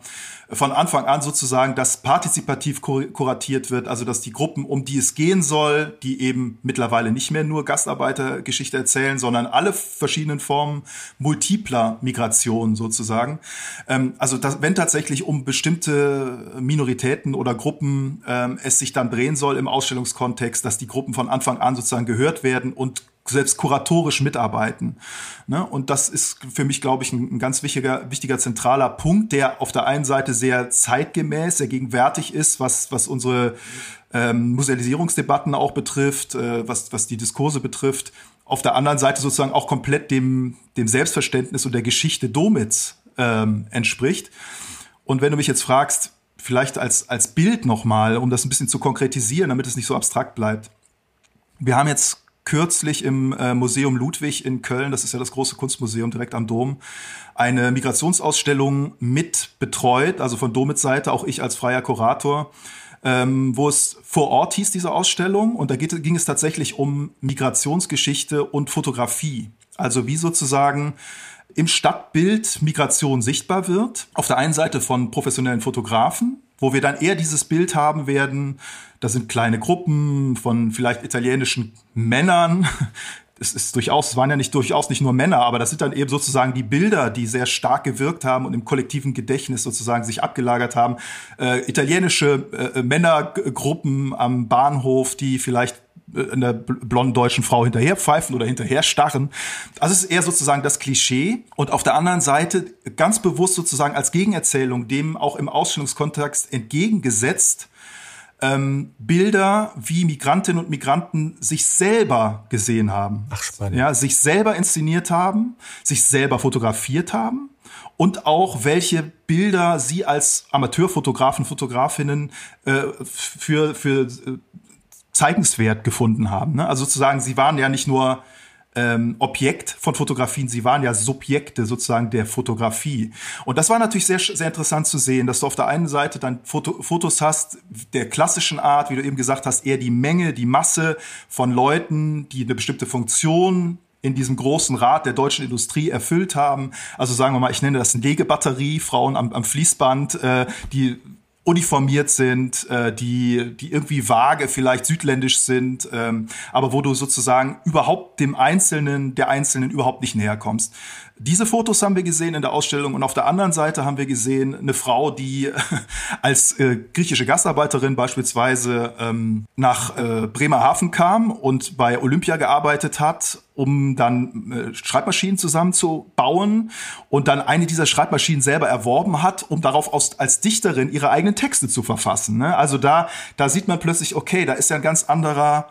Von Anfang an sozusagen, dass partizipativ kur kuratiert wird, also dass die Gruppen, um die es gehen soll, die eben mittlerweile nicht mehr nur Gastarbeitergeschichte erzählen, sondern alle verschiedenen Formen multipler Migration sozusagen. Ähm, also dass, wenn tatsächlich um bestimmte Minoritäten oder Gruppen ähm, es sich dann drehen soll im Ausstellungskontext, dass die Gruppen von Anfang an sozusagen gehört werden und selbst kuratorisch mitarbeiten. Ne? Und das ist für mich, glaube ich, ein, ein ganz wichtiger, wichtiger zentraler Punkt, der auf der einen Seite sehr zeitgemäß, sehr gegenwärtig ist, was, was unsere ähm, Musealisierungsdebatten auch betrifft, äh, was, was die Diskurse betrifft. Auf der anderen Seite sozusagen auch komplett dem, dem Selbstverständnis und der Geschichte Domits ähm, entspricht. Und wenn du mich jetzt fragst, vielleicht als, als Bild nochmal, um das ein bisschen zu konkretisieren, damit es nicht so abstrakt bleibt. Wir haben jetzt kürzlich im äh, Museum Ludwig in Köln, das ist ja das große Kunstmuseum direkt am Dom, eine Migrationsausstellung mit betreut, also von Domits Seite, auch ich als freier Kurator, ähm, wo es vor Ort hieß, diese Ausstellung. Und da geht, ging es tatsächlich um Migrationsgeschichte und Fotografie. Also wie sozusagen im Stadtbild Migration sichtbar wird. Auf der einen Seite von professionellen Fotografen, wo wir dann eher dieses Bild haben werden, da sind kleine Gruppen von vielleicht italienischen Männern. [LAUGHS] Es ist durchaus, es waren ja nicht durchaus nicht nur Männer, aber das sind dann eben sozusagen die Bilder, die sehr stark gewirkt haben und im kollektiven Gedächtnis sozusagen sich abgelagert haben. Äh, italienische äh, Männergruppen am Bahnhof, die vielleicht einer blonden deutschen Frau hinterher pfeifen oder hinterher starren. Also es ist eher sozusagen das Klischee und auf der anderen Seite ganz bewusst sozusagen als Gegenerzählung dem auch im Ausstellungskontext entgegengesetzt ähm, Bilder, wie Migrantinnen und Migranten sich selber gesehen haben. Ach, spannend. Ja, sich selber inszeniert haben, sich selber fotografiert haben und auch welche Bilder sie als Amateurfotografen, Fotografinnen äh, für, für äh, zeigenswert gefunden haben. Ne? Also sozusagen, sie waren ja nicht nur ähm, Objekt von Fotografien, sie waren ja Subjekte sozusagen der Fotografie. Und das war natürlich sehr, sehr interessant zu sehen, dass du auf der einen Seite dann Foto, Fotos hast der klassischen Art, wie du eben gesagt hast, eher die Menge, die Masse von Leuten, die eine bestimmte Funktion in diesem großen Rad der deutschen Industrie erfüllt haben. Also sagen wir mal, ich nenne das Legebatterie, Frauen am, am Fließband, äh, die uniformiert sind, äh, die, die irgendwie vage, vielleicht südländisch sind, ähm, aber wo du sozusagen überhaupt dem Einzelnen, der Einzelnen überhaupt nicht näher kommst. Diese Fotos haben wir gesehen in der Ausstellung und auf der anderen Seite haben wir gesehen eine Frau, die als äh, griechische Gastarbeiterin beispielsweise ähm, nach äh, Bremerhaven kam und bei Olympia gearbeitet hat, um dann äh, Schreibmaschinen zusammenzubauen und dann eine dieser Schreibmaschinen selber erworben hat, um darauf aus, als Dichterin ihre eigenen Texte zu verfassen. Ne? Also da, da sieht man plötzlich, okay, da ist ja ein ganz anderer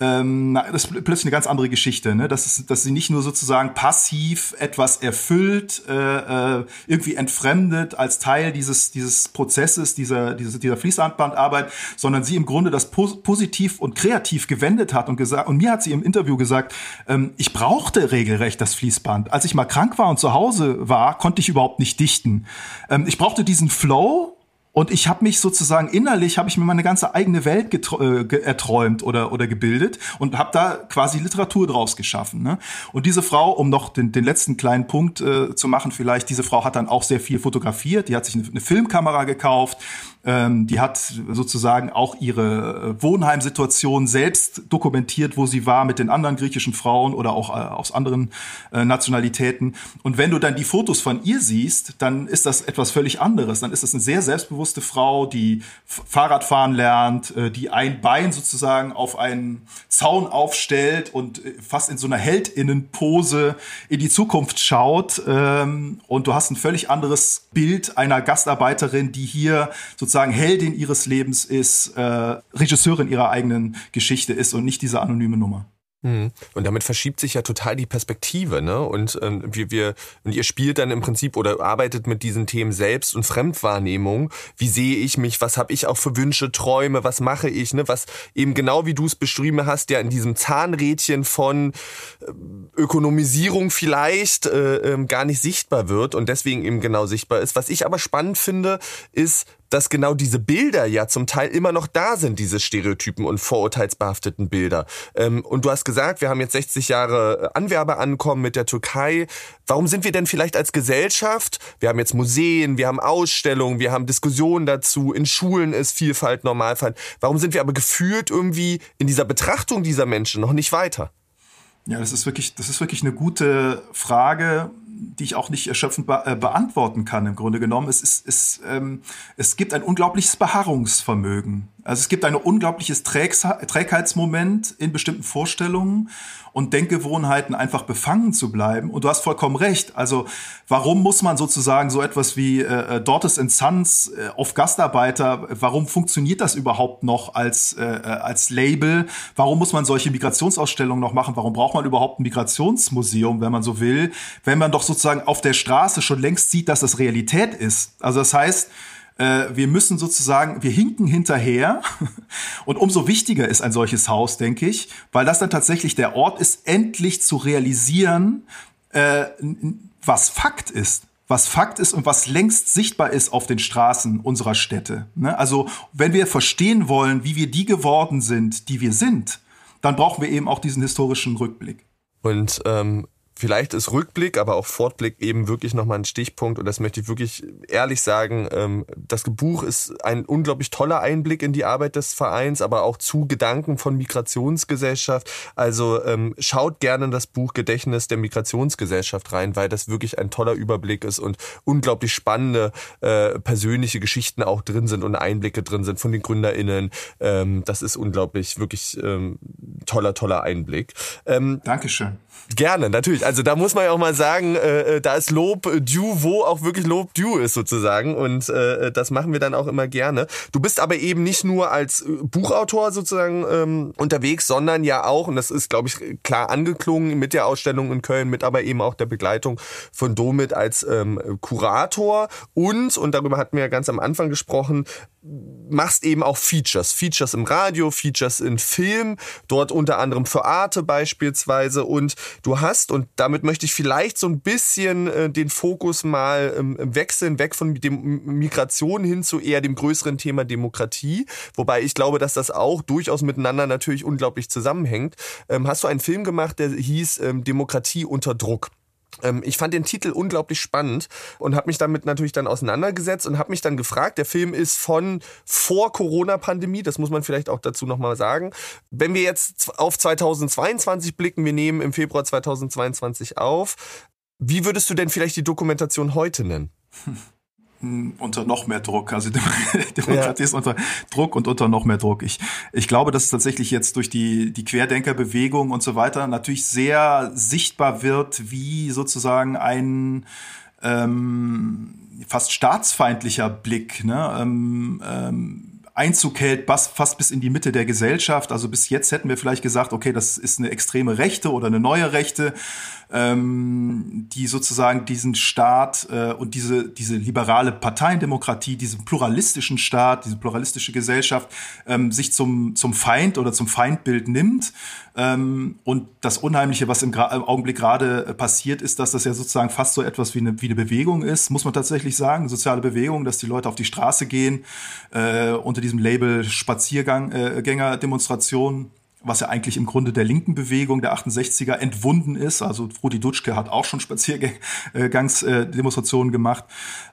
ähm, das ist plötzlich eine ganz andere Geschichte, ne? dass, es, dass sie nicht nur sozusagen passiv etwas erfüllt, äh, äh, irgendwie entfremdet als Teil dieses, dieses Prozesses, dieser, dieser, dieser Fließbandarbeit, sondern sie im Grunde das pos positiv und kreativ gewendet hat und gesagt, und mir hat sie im Interview gesagt, ähm, ich brauchte regelrecht das Fließband. Als ich mal krank war und zu Hause war, konnte ich überhaupt nicht dichten. Ähm, ich brauchte diesen Flow, und ich habe mich sozusagen innerlich, habe ich mir meine ganze eigene Welt äh, erträumt oder, oder gebildet und habe da quasi Literatur draus geschaffen. Ne? Und diese Frau, um noch den, den letzten kleinen Punkt äh, zu machen, vielleicht, diese Frau hat dann auch sehr viel fotografiert, die hat sich eine, eine Filmkamera gekauft, ähm, die hat sozusagen auch ihre äh, Wohnheimsituation selbst dokumentiert, wo sie war mit den anderen griechischen Frauen oder auch äh, aus anderen äh, Nationalitäten. Und wenn du dann die Fotos von ihr siehst, dann ist das etwas völlig anderes. Dann ist das eine sehr selbstbewusste Frau, die Fahrradfahren lernt, äh, die ein Bein sozusagen auf einen Zaun aufstellt und äh, fast in so einer Heldinnenpose in die Zukunft schaut. Ähm, und du hast ein völlig anderes Bild einer Gastarbeiterin, die hier sozusagen sozusagen Heldin ihres Lebens ist, äh, Regisseurin ihrer eigenen Geschichte ist und nicht diese anonyme Nummer. Mhm. Und damit verschiebt sich ja total die Perspektive, ne? Und ähm, wir, wir und ihr spielt dann im Prinzip oder arbeitet mit diesen Themen Selbst- und Fremdwahrnehmung. Wie sehe ich mich? Was habe ich auch für Wünsche, Träume? Was mache ich? Ne? Was eben genau wie du es beschrieben hast, ja in diesem Zahnrädchen von äh, Ökonomisierung vielleicht äh, äh, gar nicht sichtbar wird und deswegen eben genau sichtbar ist. Was ich aber spannend finde, ist dass genau diese Bilder ja zum Teil immer noch da sind, diese Stereotypen und vorurteilsbehafteten Bilder. Ähm, und du hast gesagt, wir haben jetzt 60 Jahre äh, Anwerbeankommen mit der Türkei. Warum sind wir denn vielleicht als Gesellschaft, wir haben jetzt Museen, wir haben Ausstellungen, wir haben Diskussionen dazu, in Schulen ist Vielfalt Normalfall. Warum sind wir aber gefühlt irgendwie in dieser Betrachtung dieser Menschen noch nicht weiter? Ja, das ist wirklich, das ist wirklich eine gute Frage die ich auch nicht erschöpfend be äh, beantworten kann im Grunde genommen. Es, ist, es, ähm, es gibt ein unglaubliches Beharrungsvermögen. Also es gibt ein unglaubliches Trägheitsmoment in bestimmten Vorstellungen und Denkgewohnheiten einfach befangen zu bleiben. Und du hast vollkommen recht. Also warum muss man sozusagen so etwas wie äh, äh Daughters and Sons äh, auf Gastarbeiter, warum funktioniert das überhaupt noch als, äh, äh, als Label? Warum muss man solche Migrationsausstellungen noch machen? Warum braucht man überhaupt ein Migrationsmuseum, wenn man so will, wenn man doch sozusagen auf der Straße schon längst sieht, dass das Realität ist? Also das heißt, Äh, wir müssen sozusagen, wir hinken hinterher. [LAUGHS] Und umso wichtiger ist ein solches Haus, denke ich, weil das dann tatsächlich der Ort ist, endlich zu realisieren, äh, was Fakt ist was Fakt ist und was längst sichtbar ist auf den Straßen unserer Städte. Ne? Also wenn wir verstehen wollen, wie wir die geworden sind, die wir sind, dann brauchen wir eben auch diesen historischen Rückblick. Und ähm, vielleicht ist Rückblick, aber auch Fortblick eben wirklich nochmal ein Stichpunkt und das möchte ich wirklich ehrlich sagen. Ähm, das Buch ist ein unglaublich toller Einblick in die Arbeit des Vereins, aber auch zu Gedanken von Migrationsgesellschaft. Also ähm, schaut gerne in das Buch Gedächtnis der Migrationsgesellschaft rein, weil das wirklich ein toller Überblick ist und unglaublich spannende äh, persönliche Geschichten auch drin sind und Einblicke drin sind von den GründerInnen. Ähm, das ist unglaublich, wirklich toller, toller Einblick. Dankeschön. Gerne, natürlich. Also da muss man ja auch mal sagen, äh, äh da ist Lob due, wo auch wirklich Lob due ist sozusagen. Und äh, das machen wir dann auch immer gerne. Du bist aber eben nicht nur als äh, Buchautor sozusagen ähm, unterwegs, sondern ja auch, und das ist, glaube ich, klar angeklungen mit der Ausstellung in Köln, mit aber eben auch der Begleitung von Domit als ähm, Kurator und, und darüber hatten wir ja ganz am Anfang gesprochen, machst eben auch Features. Features im Radio, Features in Film, dort unter anderem für Arte beispielsweise. Und du hast, und damit möchte ich vielleicht so ein bisschen äh, den Fokus mal ähm, wechseln, weg von dem Migration hin zu eher dem größeren Thema Demokratie. Wobei ich glaube, dass das auch durchaus miteinander natürlich unglaublich zusammenhängt. Ähm, hast du einen Film gemacht, der hieß ähm, Demokratie unter Druck? Ähm, ich fand den Titel unglaublich spannend und habe mich damit natürlich dann auseinandergesetzt und habe mich dann gefragt, der Film ist von vor Corona-Pandemie, das muss man vielleicht auch dazu nochmal sagen. Wenn wir jetzt auf 2022 blicken, wir nehmen im Februar 2022 auf, wie würdest du denn vielleicht die Dokumentation heute nennen? [LAUGHS] unter noch mehr Druck. Also [LAUGHS] Demokratie ja. ist unter Druck und unter noch mehr Druck. Ich, ich glaube, dass es tatsächlich jetzt durch die, die Querdenkerbewegung und so weiter natürlich sehr sichtbar wird, wie sozusagen ein ähm, fast staatsfeindlicher Blick ne, ähm, ähm, Einzug hält, fast bis in die Mitte der Gesellschaft. Also bis jetzt hätten wir vielleicht gesagt, okay, das ist eine extreme Rechte oder eine neue Rechte ähm, die sozusagen diesen Staat äh, und diese, diese liberale Parteiendemokratie, diesen pluralistischen Staat, diese pluralistische Gesellschaft ähm, sich zum, zum Feind oder zum Feindbild nimmt. Ähm, und das Unheimliche, was im, im Augenblick gerade äh, passiert, ist, dass das ja sozusagen fast so etwas wie eine, wie eine Bewegung ist, muss man tatsächlich sagen, soziale Bewegung, dass die Leute auf die Straße gehen, äh, unter diesem Label Spaziergang, äh, was ja eigentlich im Grunde der linken Bewegung der 68er entwunden ist. Also Rudi Dutschke hat auch schon Spaziergangsdemonstrationen gemacht.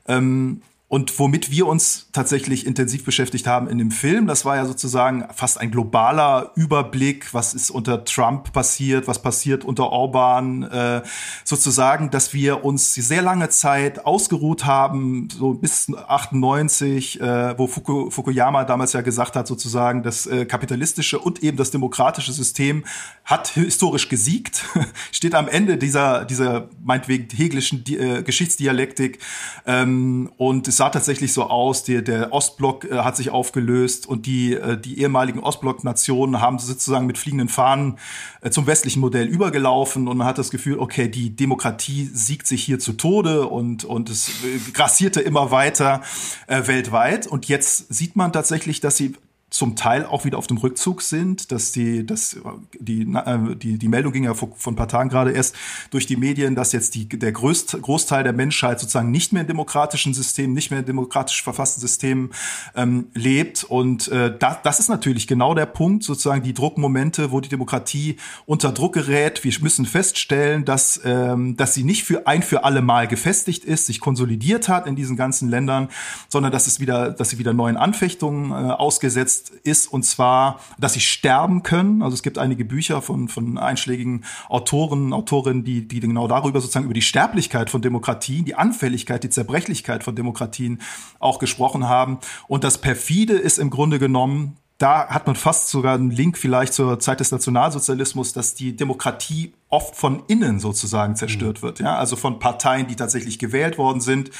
Ähm, und womit wir uns tatsächlich intensiv beschäftigt haben in dem Film, das war ja sozusagen fast ein globaler Überblick, was ist unter Trump passiert, was passiert unter Orban, äh, sozusagen, dass wir uns sehr lange Zeit ausgeruht haben, so bis 98, äh, wo Fuku, Fukuyama damals ja gesagt hat, sozusagen, das äh, kapitalistische und eben das demokratische System hat historisch gesiegt, [LAUGHS] steht am Ende dieser, dieser meinetwegen hegelischen äh, Geschichtsdialektik. Ähm, und es sah tatsächlich so aus, die, der Ostblock äh, hat sich aufgelöst und die, äh, die ehemaligen Ostblock-Nationen haben sozusagen mit fliegenden Fahnen äh, zum westlichen Modell übergelaufen und man hat das Gefühl, okay, die Demokratie siegt sich hier zu Tode und, und es äh, grassierte immer weiter äh, weltweit. Und jetzt sieht man tatsächlich, dass sie zum Teil auch wieder auf dem Rückzug sind, dass die, dass die, äh, die, die Meldung ging ja vor, vor ein paar Tagen gerade erst durch die Medien, dass jetzt die, der größt, Großteil der Menschheit sozusagen nicht mehr in demokratischen Systemen, nicht mehr in demokratisch verfassten Systemen ähm, lebt. Und äh, das, das ist natürlich genau der Punkt, sozusagen die Druckmomente, wo die Demokratie unter Druck gerät. Wir müssen feststellen, dass, ähm, dass sie nicht für ein für alle Mal gefestigt ist, sich konsolidiert hat in diesen ganzen Ländern, sondern dass es wieder, dass sie wieder neuen Anfechtungen äh, ausgesetzt ist, und zwar, dass sie sterben können. Also es gibt einige Bücher von, von einschlägigen Autoren, Autorinnen, die, die genau darüber sozusagen über die Sterblichkeit von Demokratien, die Anfälligkeit, die Zerbrechlichkeit von Demokratien auch gesprochen haben. Und das perfide ist im Grunde genommen, da hat man fast sogar einen Link vielleicht zur Zeit des Nationalsozialismus, dass die Demokratie oft von innen sozusagen zerstört mhm. wird. Ja, also von Parteien, die tatsächlich gewählt worden sind,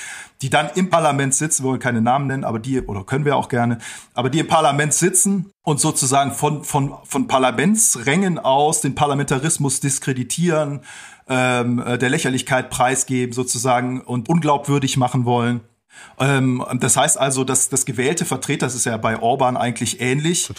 die dann im Parlament sitzen, wir wollen keine Namen nennen, aber die, oder können wir auch gerne, aber die im Parlament sitzen und sozusagen von, von, von Parlamentsrängen aus den Parlamentarismus diskreditieren, ähm, äh, der Lächerlichkeit preisgeben sozusagen und unglaubwürdig machen wollen. Ähm, das heißt also, dass das gewählte Vertreter, das ist ja bei Orban eigentlich ähnlich.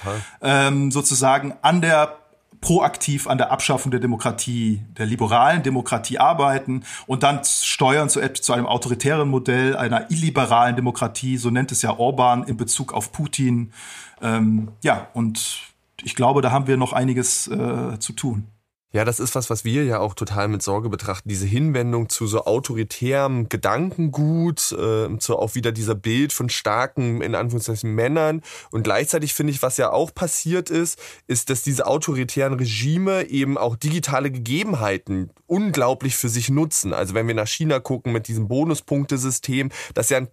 Ähm, sozusagen an der proaktiv an der Abschaffung der Demokratie, der liberalen Demokratie arbeiten und dann steuern zu, zu einem autoritären Modell, einer illiberalen Demokratie, so nennt es ja Orban in Bezug auf Putin. Ähm, ja, und ich glaube, da haben wir noch einiges äh, zu tun. Ja, das ist was, was wir ja auch total mit Sorge betrachten. Diese Hinwendung zu so autoritärem Gedankengut, äh, zu auch wieder dieser Bild von starken, in Anführungszeichen, Männern. Und gleichzeitig finde ich, was ja auch passiert ist, ist, dass diese autoritären Regime eben auch digitale Gegebenheiten unglaublich für sich nutzen. Also wenn wir nach China gucken mit diesem Bonuspunktesystem, das ja ein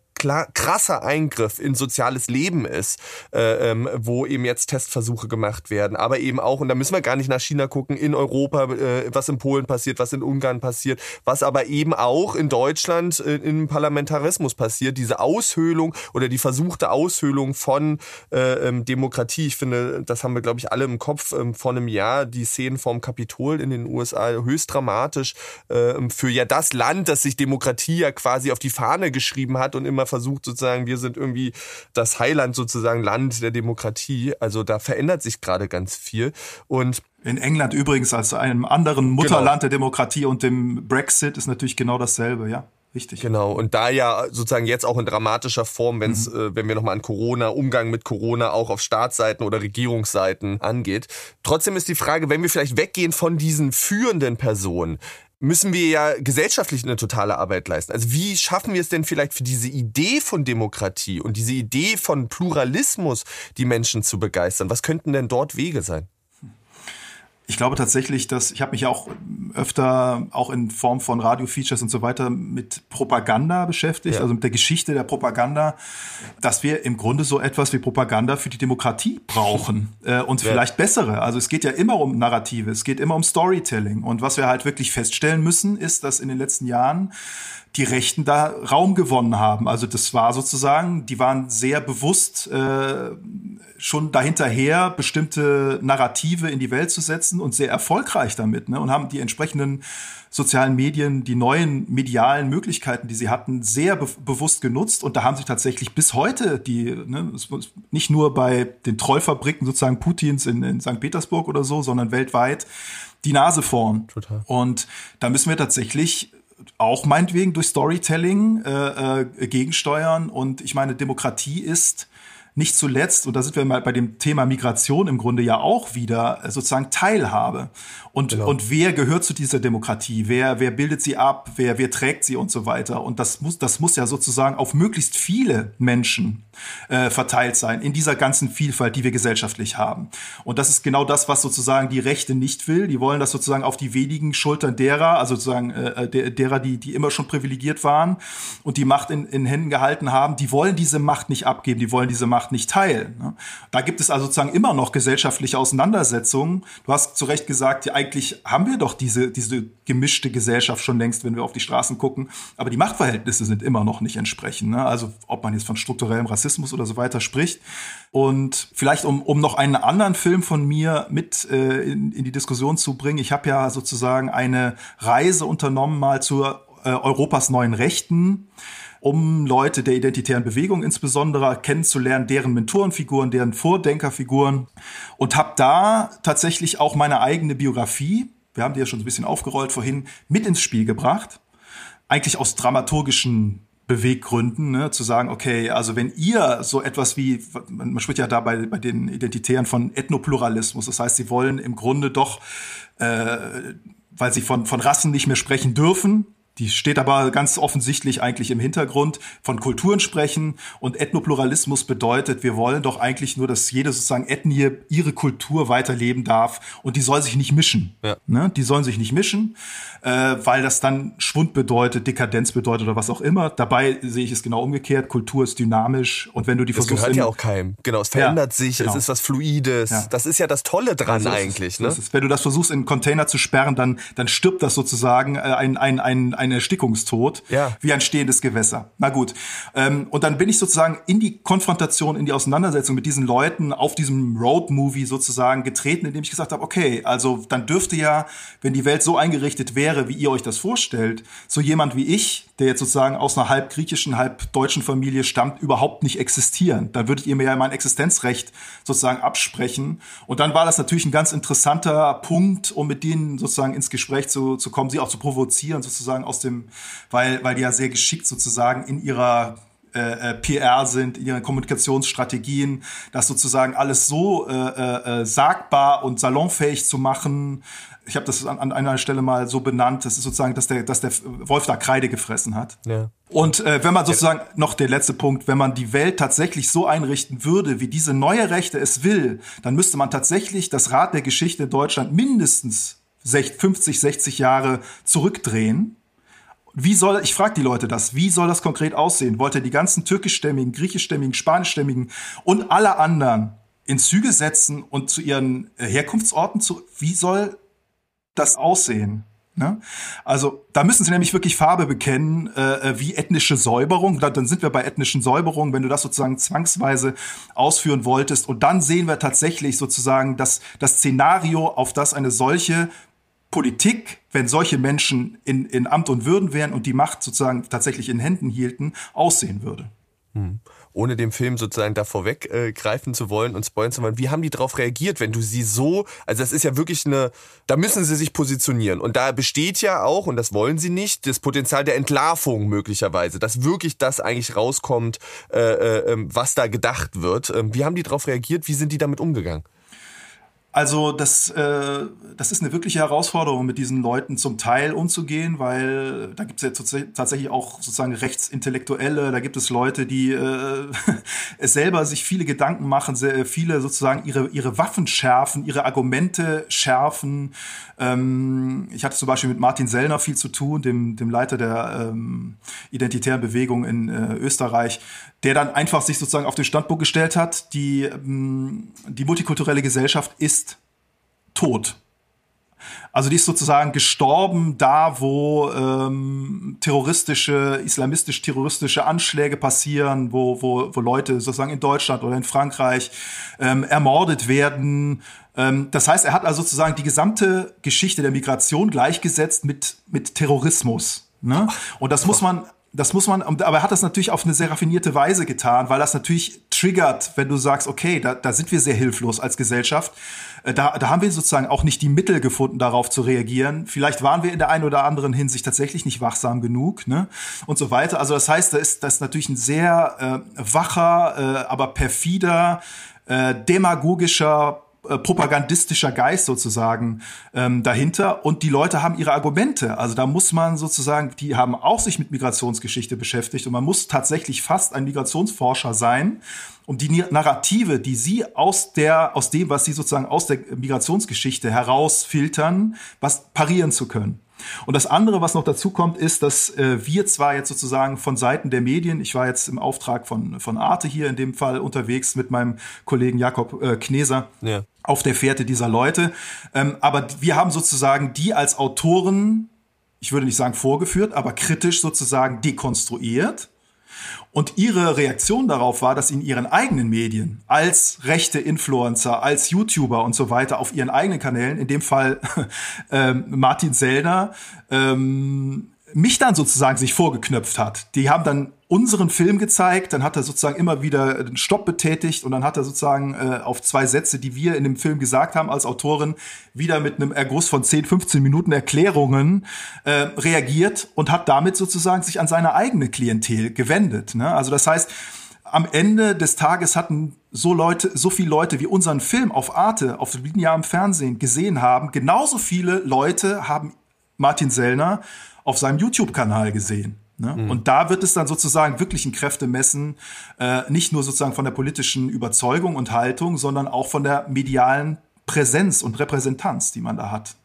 krasser Eingriff in soziales Leben ist, äh, ähm, wo eben jetzt Testversuche gemacht werden, aber eben auch, und da müssen wir gar nicht nach China gucken, in Europa, äh, was in Polen passiert, was in Ungarn passiert, was aber eben auch in Deutschland äh, im Parlamentarismus passiert, diese Aushöhlung oder die versuchte Aushöhlung von äh, ähm, Demokratie. Ich finde, das haben wir, glaube ich, alle im Kopf. Ähm, vor einem Jahr, die Szenen vorm Kapitol in den USA höchst dramatisch äh, für ja das Land, das sich Demokratie ja quasi auf die Fahne geschrieben hat und immer versucht sozusagen, wir sind irgendwie das Heiland sozusagen, Land der Demokratie. Also da verändert sich gerade ganz viel. Und in England übrigens als einem anderen Mutterland genau. der Demokratie und dem Brexit ist natürlich genau dasselbe, ja. Richtig. Genau. Und da ja sozusagen jetzt auch in dramatischer Form, wenn's, mhm. äh, wenn wir nochmal an Corona, Umgang mit Corona auch auf Staatsseiten oder Regierungsseiten angeht. Trotzdem ist die Frage, wenn wir vielleicht weggehen von diesen führenden Personen, müssen wir ja gesellschaftlich eine totale Arbeit leisten. Also wie schaffen wir es denn vielleicht für diese Idee von Demokratie und diese Idee von Pluralismus die Menschen zu begeistern? Was könnten denn dort Wege sein? Ich glaube tatsächlich, dass ich habe mich ja auch öfter auch in Form von Radio-Features und so weiter mit Propaganda beschäftigt, ja. also mit der Geschichte der Propaganda, dass wir im Grunde so etwas wie Propaganda für die Demokratie brauchen [LAUGHS] äh, und ja. vielleicht bessere. Also es geht ja immer um Narrative, es geht immer um Storytelling und was wir halt wirklich feststellen müssen, ist, dass in den letzten Jahren die Rechten da Raum gewonnen haben. Also das war sozusagen, die waren sehr bewusst äh, schon dahinterher, bestimmte Narrative in die Welt zu setzen und sehr erfolgreich damit ne? und haben die entsprechenden sozialen Medien, die neuen medialen Möglichkeiten, die sie hatten, sehr be bewusst genutzt. Und da haben sie tatsächlich bis heute die, ne, nicht nur bei den Trollfabriken sozusagen Putins in, in St. Petersburg oder so, sondern weltweit die Nase vorn. Total. Und da müssen wir tatsächlich auch meinetwegen durch Storytelling äh, äh, gegensteuern. Und ich meine, Demokratie ist nicht zuletzt, und da sind wir mal bei dem Thema Migration im Grunde ja auch wieder, äh, sozusagen Teilhabe. Und, genau. und wer gehört zu dieser Demokratie? Wer, wer bildet sie ab? Wer, wer trägt sie und so weiter? Und das muss, das muss ja sozusagen auf möglichst viele Menschen äh, verteilt sein in dieser ganzen Vielfalt, die wir gesellschaftlich haben. Und das ist genau das, was sozusagen die Rechte nicht will. Die wollen das sozusagen auf die wenigen Schultern derer, also sozusagen äh, der, derer, die, die immer schon privilegiert waren und die Macht in, in Händen gehalten haben, die wollen diese Macht nicht abgeben, die wollen diese Macht nicht teilen. Ne? Da gibt es also sozusagen immer noch gesellschaftliche Auseinandersetzungen. Du hast zu Recht gesagt, ja, eigentlich haben wir doch diese, diese gemischte Gesellschaft schon längst, wenn wir auf die Straßen gucken. Aber die Machtverhältnisse sind immer noch nicht entsprechend. Ne? Also ob man jetzt von strukturellem Rassismus oder so weiter spricht. Und vielleicht, um, um noch einen anderen Film von mir mit äh, in, in die Diskussion zu bringen, ich habe ja sozusagen eine Reise unternommen mal zur äh, Europas neuen Rechten um Leute der identitären Bewegung insbesondere kennenzulernen, deren Mentorenfiguren, deren Vordenkerfiguren und habe da tatsächlich auch meine eigene Biografie, wir haben die ja schon ein bisschen aufgerollt vorhin, mit ins Spiel gebracht. Eigentlich aus dramaturgischen Beweggründen, ne, zu sagen, okay, also wenn ihr so etwas wie, man spricht ja dabei bei den Identitären von Ethnopluralismus, das heißt, sie wollen im Grunde doch, äh, weil sie von, von Rassen nicht mehr sprechen dürfen, die steht aber ganz offensichtlich eigentlich im Hintergrund von Kulturen sprechen und Ethnopluralismus bedeutet, wir wollen doch eigentlich nur, dass jede sozusagen Ethnie ihre Kultur weiterleben darf und die soll sich nicht mischen. Ja. Ne? Die sollen sich nicht mischen, äh, weil das dann Schwund bedeutet, Dekadenz bedeutet oder was auch immer. Dabei sehe ich es genau umgekehrt. Kultur ist dynamisch und wenn du die das versuchst... Gehört ja auch keinem. Genau, es verändert ja, sich, genau. es ist was Fluides. Ja. Das ist ja das Tolle dran also eigentlich. Ist, ne? Ist, wenn du das versuchst in einen Container zu sperren, dann, dann stirbt das sozusagen äh, ein, ein, ein ein Erstickungstod, ja. wie ein stehendes Gewässer. Na gut. Ähm, und dann bin ich sozusagen in die Konfrontation, in die Auseinandersetzung mit diesen Leuten auf diesem Road-Movie sozusagen getreten, indem ich gesagt habe, okay, also dann dürfte ja, wenn die Welt so eingerichtet wäre, wie ihr euch das vorstellt, so jemand wie ich, der jetzt sozusagen aus einer halb griechischen, halb deutschen Familie stammt, überhaupt nicht existieren. Dann würdet ihr mir ja mein Existenzrecht sozusagen absprechen. Und dann war das natürlich ein ganz interessanter Punkt, um mit denen sozusagen ins Gespräch zu, zu kommen, sie auch zu provozieren, sozusagen aus dem, weil, weil die ja sehr geschickt sozusagen in ihrer äh, äh PR sind, in ihren Kommunikationsstrategien, das sozusagen alles so äh, äh, äh, sagbar und salonfähig zu machen. Ich habe das an, an einer Stelle mal so benannt, das ist sozusagen, dass der, dass der Wolf da Kreide gefressen hat. Ja. Und äh, wenn man sozusagen, noch der letzte Punkt, wenn man die Welt tatsächlich so einrichten würde, wie diese neue Rechte es will, dann müsste man tatsächlich das Rad der Geschichte in Deutschland mindestens 50, 60 Jahre zurückdrehen wie soll, ich frage die Leute das, wie soll das konkret aussehen? Wollt ihr die ganzen türkischstämmigen, griechischstämmigen, spanischstämmigen und alle anderen in Züge setzen und zu ihren äh, Herkunftsorten zu, wie soll das aussehen? Ne? Also da müssen sie nämlich wirklich Farbe bekennen, äh, äh wie ethnische Säuberung. Dann sind wir bei ethnischen Säuberungen, wenn du das sozusagen zwangsweise ausführen wolltest. Und dann sehen wir tatsächlich sozusagen das, das Szenario, auf das eine solche Politik, wenn solche Menschen in, in Amt und Würden wären und die Macht sozusagen tatsächlich in Händen hielten, aussehen würde. Hm. Ohne dem Film sozusagen da vorweggreifen äh, zu wollen und spoilen zu wollen, wie haben die darauf reagiert, wenn du sie so, also das ist ja wirklich eine, da müssen sie sich positionieren und da besteht ja auch, und das wollen sie nicht, das Potenzial der Entlarvung möglicherweise, dass wirklich das eigentlich rauskommt, äh, äh, ähm, was da gedacht wird. Ähm, wie haben die darauf reagiert, wie sind die damit umgegangen? Also das, äh, das ist eine wirkliche Herausforderung, mit diesen Leuten zum Teil umzugehen, weil da gibt es ja tatsächlich auch sozusagen Rechtsintellektuelle, da gibt es Leute, die äh, [LAUGHS] selber sich viele Gedanken machen, sehr, viele sozusagen ihre, ihre Waffen schärfen, ihre Argumente schärfen. Ähm, ich hatte zum Beispiel mit Martin Sellner viel zu tun, dem, dem Leiter der ähm, identitären Bewegung in äh, Österreich, der dann einfach sich sozusagen auf den Standpunkt gestellt hat, die, ähm, die multikulturelle Gesellschaft ist tot. Also die ist sozusagen gestorben da, wo ähm, terroristische, islamistisch-terroristische Anschläge passieren, wo, wo, wo Leute sozusagen in Deutschland oder in Frankreich ähm, ermordet werden. Ähm, das heißt, er hat also sozusagen die gesamte Geschichte der Migration gleichgesetzt mit, mit Terrorismus. Ne? Und das muss man das muss man, aber er hat das natürlich auf eine sehr raffinierte Weise getan, weil das natürlich triggert, wenn du sagst, okay, da, da sind wir sehr hilflos als Gesellschaft. Äh, da, da haben wir sozusagen auch nicht die Mittel gefunden, darauf zu reagieren. Vielleicht waren wir in der einen oder anderen Hinsicht tatsächlich nicht wachsam genug, ne? Und so weiter. Also das heißt, da ist das ist natürlich ein sehr äh, wacher, äh, aber perfider, äh, demagogischer propagandistischer Geist sozusagen ähm, dahinter und die Leute haben ihre Argumente. Also da muss man sozusagen, die haben auch sich mit Migrationsgeschichte beschäftigt und man muss tatsächlich fast ein Migrationsforscher sein, um die Narrative, die sie aus der, aus dem, was sie sozusagen aus der Migrationsgeschichte herausfiltern, was parieren zu können. Und das andere, was noch dazu kommt, ist, dass äh, wir zwar jetzt sozusagen von Seiten der Medien, ich war jetzt im Auftrag von, von Arte hier in dem Fall unterwegs mit meinem Kollegen Jakob äh, Kneser. Ja. auf der Fährte dieser Leute. Ähm, aber wir haben sozusagen die als Autoren, ich würde nicht sagen vorgeführt, aber kritisch sozusagen dekonstruiert und ihre Reaktion darauf war, dass in ihren eigenen Medien als rechte Influencer, als YouTuber und so weiter auf ihren eigenen Kanälen, in dem Fall [LAUGHS] ähm, Martin Sellner, ähm, mich dann sozusagen sich vorgeknöpft hat. Die haben dann unseren Film gezeigt, dann hat er sozusagen immer wieder einen Stopp betätigt und dann hat er sozusagen äh, auf zwei Sätze, die wir in dem Film gesagt haben als Autorin, wieder mit einem Erguss von 10, 15 Minuten Erklärungen äh, reagiert und hat damit sozusagen sich an seine eigene Klientel gewendet. Ne? Also das heißt, am Ende des Tages hatten so Leute, so viele Leute wie unseren Film auf Arte, auf linearem Fernsehen gesehen haben, genauso viele Leute haben Martin Sellner auf seinem YouTube-Kanal gesehen. Ne? Mhm. Und da wird es dann sozusagen wirklich ein Kräftemessen, äh, nicht nur sozusagen von der politischen Überzeugung und Haltung, sondern auch von der medialen Präsenz und Repräsentanz, die man da hat.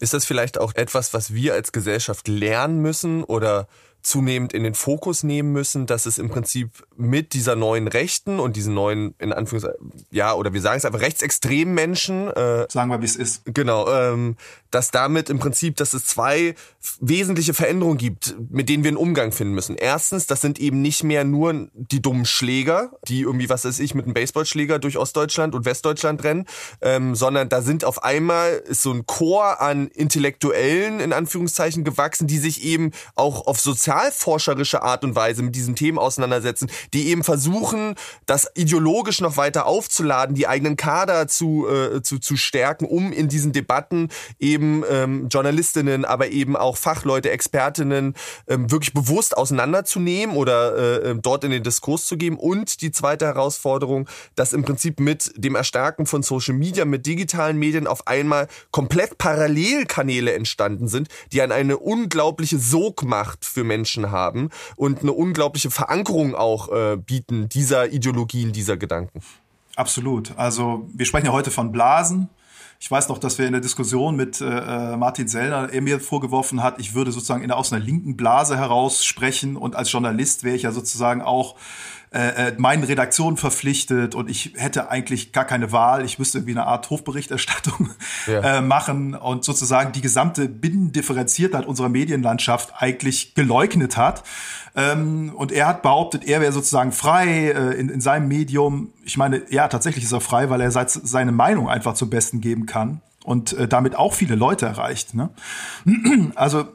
Ist das vielleicht auch etwas, was wir als Gesellschaft lernen müssen oder zunehmend in den Fokus nehmen müssen, dass es im Prinzip mit dieser neuen Rechten und diesen neuen, in Anführungszeichen, ja, oder wir sagen es einfach, rechtsextremen Menschen. Äh, sagen wir, wie es ist. Genau, ähm, dass damit im Prinzip, dass es zwei wesentliche Veränderungen gibt, mit denen wir einen Umgang finden müssen. Erstens, das sind eben nicht mehr nur die dummen Schläger, die irgendwie, was weiß ich, mit einem Baseballschläger durch Ostdeutschland und Westdeutschland rennen, ähm, sondern da sind auf einmal ist so ein Chor an Intellektuellen, in Anführungszeichen, gewachsen, die sich eben auch auf sozialen sozialforscherische Art und Weise mit diesen Themen auseinandersetzen, die eben versuchen, das ideologisch noch weiter aufzuladen, die eigenen Kader zu, äh, zu, zu stärken, um in diesen Debatten eben ähm, Journalistinnen, aber eben auch Fachleute, Expertinnen ähm, wirklich bewusst auseinanderzunehmen oder äh, ähm, dort in den Diskurs zu geben. Und die zweite Herausforderung, dass im Prinzip mit dem Erstarken von Social Media, mit digitalen Medien auf einmal komplett Parallelkanäle entstanden sind, die an eine unglaubliche Sogmacht für Menschen haben und eine unglaubliche Verankerung auch äh, bieten dieser Ideologien, dieser Gedanken. Absolut. Also wir sprechen ja heute von Blasen. Ich weiß noch, dass wir in der Diskussion mit äh, äh, Martin Sellner, er mir vorgeworfen hat, ich würde sozusagen in aus einer linken Blase heraus sprechen und als Journalist wäre ich ja sozusagen auch äh, äh, meinen Redaktionen verpflichtet und ich hätte eigentlich gar keine Wahl. Ich müsste irgendwie eine Art Hofberichterstattung [LAUGHS] ja. äh, machen und sozusagen die gesamte Binnendifferenziertheit unserer Medienlandschaft eigentlich geleugnet hat. Ähm, und er hat behauptet, er wäre sozusagen frei äh, in, in seinem Medium. Ich meine, ja, tatsächlich ist er frei, weil er seine Meinung einfach zum Besten geben kann und äh, damit auch viele Leute erreicht. Ne? [CLEARS THROAT] Also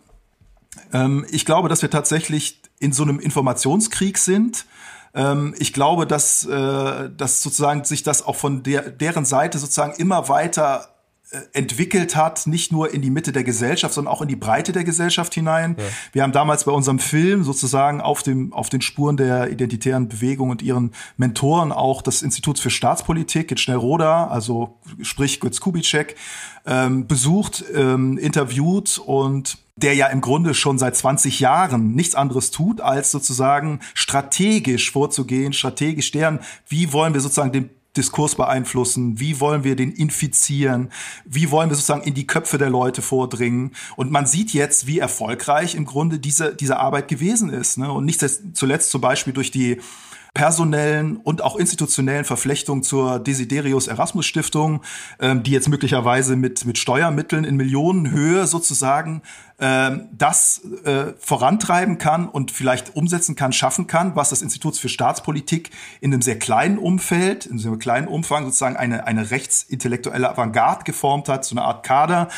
ähm, ich glaube, dass wir tatsächlich in so einem Informationskrieg sind ähm, ich glaube, dass, äh, dass sozusagen sich das auch von der, deren Seite sozusagen immer weiter äh, entwickelt hat, nicht nur in die Mitte der Gesellschaft, sondern auch in die Breite der Gesellschaft hinein. Ja. Wir haben damals bei unserem Film sozusagen auf dem auf den Spuren der identitären Bewegung und ihren Mentoren auch das Institut für Staatspolitik, jetzt Schnellroda, also sprich Götz Kubitschek, ähm, besucht, ähm, interviewt und der ja im Grunde schon seit 20 Jahren nichts anderes tut, als sozusagen strategisch vorzugehen, strategisch deren, wie wollen wir sozusagen den Diskurs beeinflussen? Wie wollen wir den infizieren? Wie wollen wir sozusagen in die Köpfe der Leute vordringen? Und man sieht jetzt, wie erfolgreich im Grunde diese, diese Arbeit gewesen ist. Ne? Und nicht zuletzt zum Beispiel durch die personellen und auch institutionellen Verflechtungen zur Desiderius Erasmus Stiftung, ähm, die jetzt möglicherweise mit, mit Steuermitteln in Millionenhöhe sozusagen ähm, das äh, vorantreiben kann und vielleicht umsetzen kann, schaffen kann, was das Institut für Staatspolitik in einem sehr kleinen Umfeld, in einem kleinen Umfang sozusagen eine, eine rechtsintellektuelle Avantgarde geformt hat, so eine Art Kader,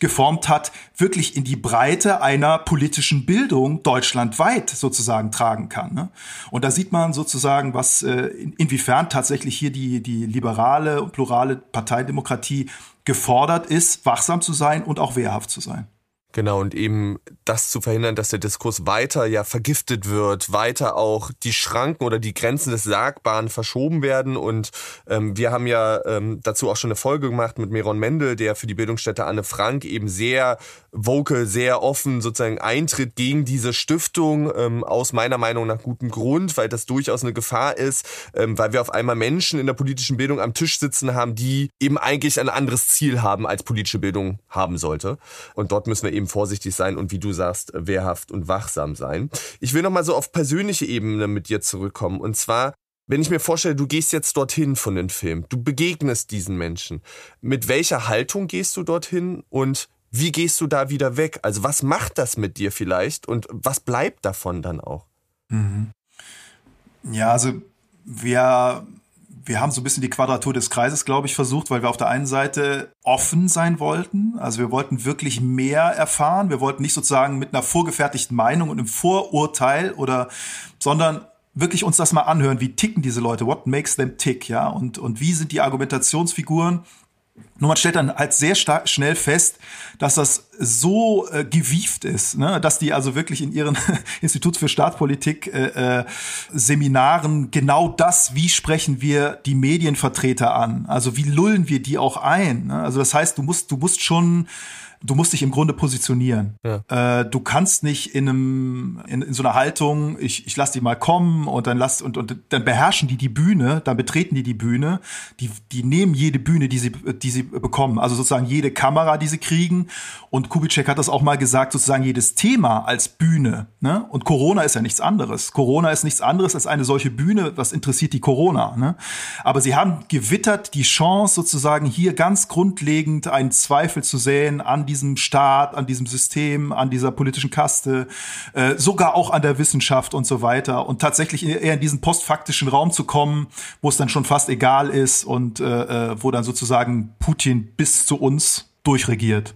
geformt hat, wirklich in die Breite einer politischen Bildung deutschlandweit sozusagen tragen kann. Ne? Und da sieht man sozusagen, was äh, inwiefern tatsächlich hier die, die liberale und plurale Parteidemokratie gefordert ist, wachsam zu sein und auch wehrhaft zu sein. Genau, und eben das zu verhindern, dass der Diskurs weiter ja vergiftet wird, weiter auch die Schranken oder die Grenzen des Sagbaren verschoben werden. Und ähm, wir haben ja ähm, dazu auch schon eine Folge gemacht mit Meron Mendel, der für die Bildungsstätte Anne Frank eben sehr vocal, sehr offen sozusagen eintritt gegen diese Stiftung, ähm, aus meiner Meinung nach gutem Grund, weil das durchaus eine Gefahr ist, ähm, weil wir auf einmal Menschen in der politischen Bildung am Tisch sitzen haben, die eben eigentlich ein anderes Ziel haben, als politische Bildung haben sollte. Und dort müssen wir eben eben vorsichtig sein und wie du sagst, wehrhaft und wachsam sein. Ich will nochmal so auf persönliche Ebene mit dir zurückkommen. Und zwar, wenn ich mir vorstelle, du gehst jetzt dorthin von den Film, du begegnest diesen Menschen. Mit welcher Haltung gehst du dorthin und wie gehst du da wieder weg? Also was macht das mit dir vielleicht und was bleibt davon dann auch? Mhm. Ja, also wir wir haben so ein bisschen die Quadratur des Kreises, glaube ich, versucht, weil wir auf der einen Seite offen sein wollten. Also wir wollten wirklich mehr erfahren. Wir wollten nicht sozusagen mit einer vorgefertigten Meinung und einem Vorurteil oder, sondern wirklich uns das mal anhören. Wie ticken diese Leute? What makes them tick? Ja, und, und wie sind die Argumentationsfiguren? Nur man stellt dann halt sehr schnell fest, dass das so äh, gewieft ist, ne? dass die also wirklich in ihren [LAUGHS] Institut für Staatspolitik äh, äh, Seminaren genau das, wie sprechen wir die Medienvertreter an, also wie lullen wir die auch ein. Ne? Also das heißt, du musst, du musst schon du musst dich im Grunde positionieren. Ja. Äh, du kannst nicht in einem in, in so einer Haltung, ich, ich lass die mal kommen und dann lass und, und dann beherrschen die die Bühne, dann betreten die die Bühne, die die nehmen jede Bühne, die sie die sie bekommen, also sozusagen jede Kamera, die sie kriegen. Und Kubitschek hat das auch mal gesagt, sozusagen jedes Thema als Bühne. Ne? Und Corona ist ja nichts anderes. Corona ist nichts anderes als eine solche Bühne. Was interessiert die Corona? Ne? Aber sie haben gewittert die Chance, sozusagen hier ganz grundlegend einen Zweifel zu säen an diesem Staat, an diesem System, an dieser politischen Kaste, äh, sogar auch an der Wissenschaft und so weiter. Und tatsächlich eher in diesen postfaktischen Raum zu kommen, wo es dann schon fast egal ist und äh, äh, wo dann sozusagen Putin bis zu uns durchregiert.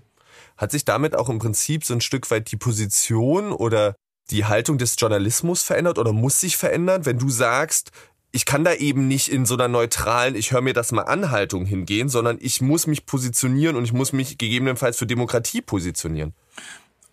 Hat sich damit auch im Prinzip so ein Stück weit die Position oder die Haltung des Journalismus verändert oder muss sich verändern, wenn du sagst, ich kann da eben nicht in so einer neutralen, ich höre mir das mal an Haltung hingehen, sondern ich muss mich positionieren und ich muss mich gegebenenfalls für Demokratie positionieren.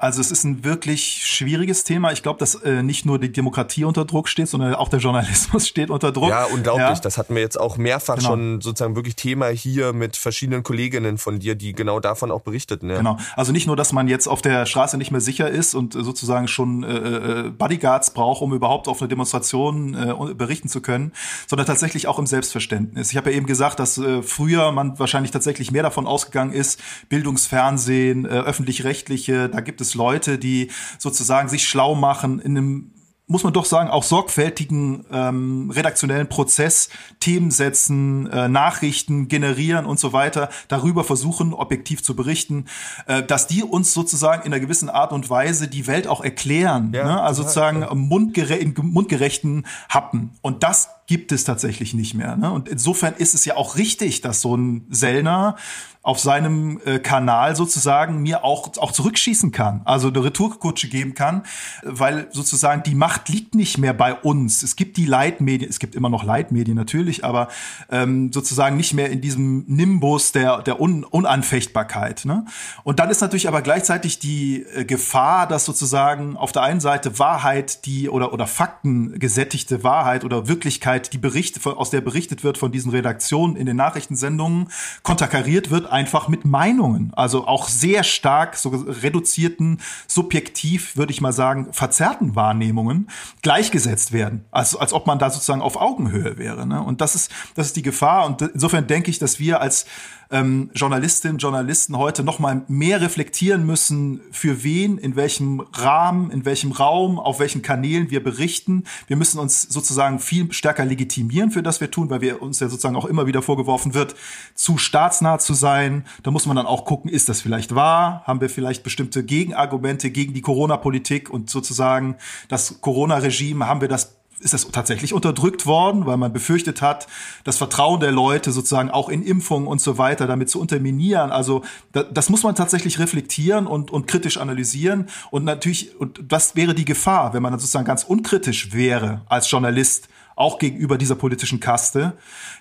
Also es ist ein wirklich schwieriges Thema. Ich glaube, dass äh, nicht nur die Demokratie unter Druck steht, sondern auch der Journalismus [LAUGHS] steht unter Druck. Ja, unglaublich. Ja. Das hatten wir jetzt auch mehrfach genau. schon sozusagen wirklich Thema hier mit verschiedenen Kolleginnen von dir, die genau davon auch berichteten. Ja. Genau. Also nicht nur, dass man jetzt auf der Straße nicht mehr sicher ist und äh, sozusagen schon äh, äh, Bodyguards braucht, um überhaupt auf eine Demonstration äh, berichten zu können, sondern tatsächlich auch im Selbstverständnis. Ich habe ja eben gesagt, dass äh, früher man wahrscheinlich tatsächlich mehr davon ausgegangen ist, Bildungsfernsehen, äh, öffentlich-rechtliche, da gibt es Leute, die sozusagen sich schlau machen in einem muss man doch sagen, auch sorgfältigen ähm, redaktionellen Prozess, Themen setzen, äh, Nachrichten generieren und so weiter, darüber versuchen, objektiv zu berichten, äh, dass die uns sozusagen in einer gewissen Art und Weise die Welt auch erklären, ja, ne? also sozusagen ja. mundgere in mundgerechten Happen. Und das gibt es tatsächlich nicht mehr. Ne? Und insofern ist es ja auch richtig, dass so ein Sellner auf seinem äh, Kanal sozusagen mir auch, auch zurückschießen kann, also eine Retourkutsche geben kann, weil sozusagen die Macht liegt nicht mehr bei uns. Es gibt die Leitmedien, es gibt immer noch Leitmedien natürlich, aber ähm, sozusagen nicht mehr in diesem Nimbus der, der Un Unanfechtbarkeit. Ne? Und dann ist natürlich aber gleichzeitig die äh, Gefahr, dass sozusagen auf der einen Seite Wahrheit, die oder, oder Fakten gesättigte Wahrheit oder Wirklichkeit, die Berichte, aus der berichtet wird von diesen Redaktionen in den Nachrichtensendungen, konterkariert wird einfach mit Meinungen, also auch sehr stark so reduzierten, subjektiv, würde ich mal sagen, verzerrten Wahrnehmungen gleichgesetzt werden, als, als ob man da sozusagen auf Augenhöhe wäre. Ne? Und das ist, das ist die Gefahr. Und insofern denke ich, dass wir als ähm, Journalistinnen, Journalisten heute noch mal mehr reflektieren müssen, für wen, in welchem Rahmen, in welchem Raum, auf welchen Kanälen wir berichten. Wir müssen uns sozusagen viel stärker legitimieren für das wir tun, weil wir uns ja sozusagen auch immer wieder vorgeworfen wird, zu staatsnah zu sein. Da muss man dann auch gucken, ist das vielleicht wahr? Haben wir vielleicht bestimmte Gegenargumente gegen die Corona-Politik und sozusagen das Corona-Regime? Haben wir das ist das tatsächlich unterdrückt worden, weil man befürchtet hat, das Vertrauen der Leute sozusagen auch in Impfungen und so weiter damit zu unterminieren. Also da, das muss man tatsächlich reflektieren und, und kritisch analysieren. Und natürlich, und das wäre die Gefahr, wenn man dann sozusagen ganz unkritisch wäre als Journalist, auch gegenüber dieser politischen Kaste,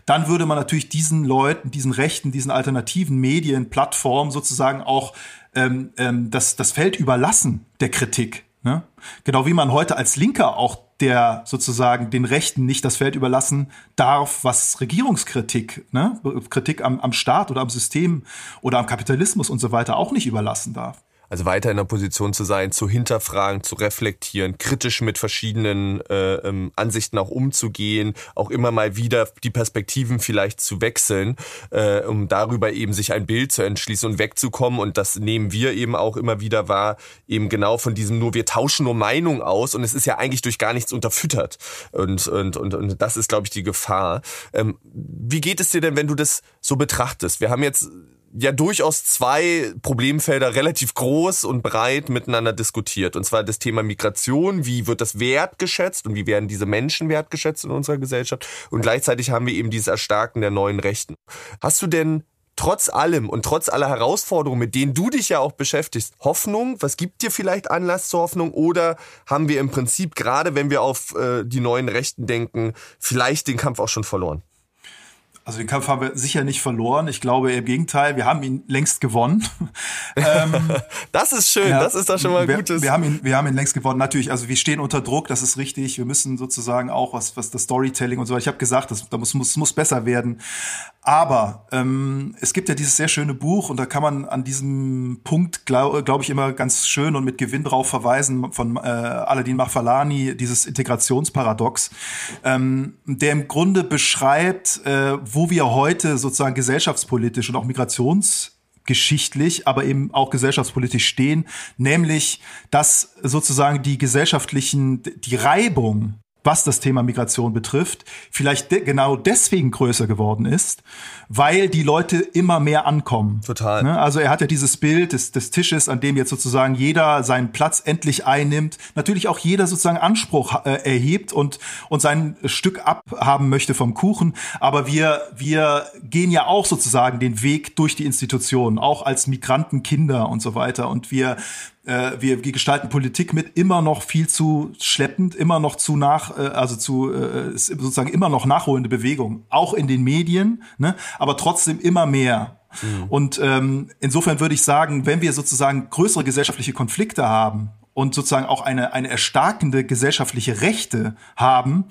dann würde man natürlich diesen Leuten, diesen Rechten, diesen alternativen Medien, Plattformen sozusagen auch ähm, ähm, das, das Feld überlassen der Kritik. Ne? Genau wie man heute als Linker auch der sozusagen den Rechten nicht das Feld überlassen darf, was Regierungskritik, ne, Kritik am, am Staat oder am System oder am Kapitalismus und so weiter auch nicht überlassen darf also weiter in der Position zu sein, zu hinterfragen, zu reflektieren, kritisch mit verschiedenen äh, ähm, Ansichten auch umzugehen, auch immer mal wieder die Perspektiven vielleicht zu wechseln, äh, um darüber eben sich ein Bild zu entschließen und wegzukommen. Und das nehmen wir eben auch immer wieder wahr, eben genau von diesem nur, wir tauschen nur Meinung aus und es ist ja eigentlich durch gar nichts unterfüttert. Und, und, und, und das ist, glaube ich, die Gefahr. Ähm, wie geht es dir denn, wenn du das so betrachtest? Wir haben jetzt ja durchaus zwei Problemfelder relativ groß und breit miteinander diskutiert. Und zwar das Thema Migration, wie wird das wertgeschätzt und wie werden diese Menschen wertgeschätzt in unserer Gesellschaft. Und gleichzeitig haben wir eben dieses Erstarken der neuen Rechten. Hast du denn trotz allem und trotz aller Herausforderungen, mit denen du dich ja auch beschäftigst, Hoffnung? Was gibt dir vielleicht Anlass zur Hoffnung? Oder haben wir im Prinzip, gerade wenn wir auf äh, die neuen Rechten denken, vielleicht den Kampf auch schon verloren? Also den Kampf haben wir sicher nicht verloren. Ich glaube im Gegenteil, wir haben ihn längst gewonnen. [LAUGHS] ähm, das ist schön, ja, das ist doch schon mal wir, gutes. Wir haben ihn, wir haben ihn längst gewonnen. Natürlich, also wir stehen unter Druck, das ist richtig. Wir müssen sozusagen auch was, was das Storytelling und so. Ich habe gesagt, das, das muss, muss, muss besser werden. Aber ähm, es gibt ja dieses sehr schöne Buch und da kann man an diesem Punkt, glaube glaub ich, immer ganz schön und mit Gewinn drauf verweisen von äh, Aladin Machfalani, dieses Integrationsparadox, ähm, der im Grunde beschreibt, äh, wo wir heute sozusagen gesellschaftspolitisch und auch migrationsgeschichtlich, aber eben auch gesellschaftspolitisch stehen, nämlich dass sozusagen die gesellschaftlichen, die Reibung was das Thema Migration betrifft, vielleicht de genau deswegen größer geworden ist, weil die Leute immer mehr ankommen. Total. Ne? Also er hat ja dieses Bild des, des Tisches, an dem jetzt sozusagen jeder seinen Platz endlich einnimmt, natürlich auch jeder sozusagen Anspruch äh, erhebt und, und sein Stück abhaben möchte vom Kuchen. Aber wir, wir gehen ja auch sozusagen den Weg durch die Institutionen, auch als Migranten, Kinder und so weiter. Und wir äh, wir, wir gestalten Politik mit immer noch viel zu schleppend, immer noch zu nach, äh, also zu äh, sozusagen immer noch nachholende Bewegung, auch in den Medien, ne? aber trotzdem immer mehr. Mhm. Und ähm, insofern würde ich sagen, wenn wir sozusagen größere gesellschaftliche Konflikte haben und sozusagen auch eine, eine erstarkende gesellschaftliche Rechte haben,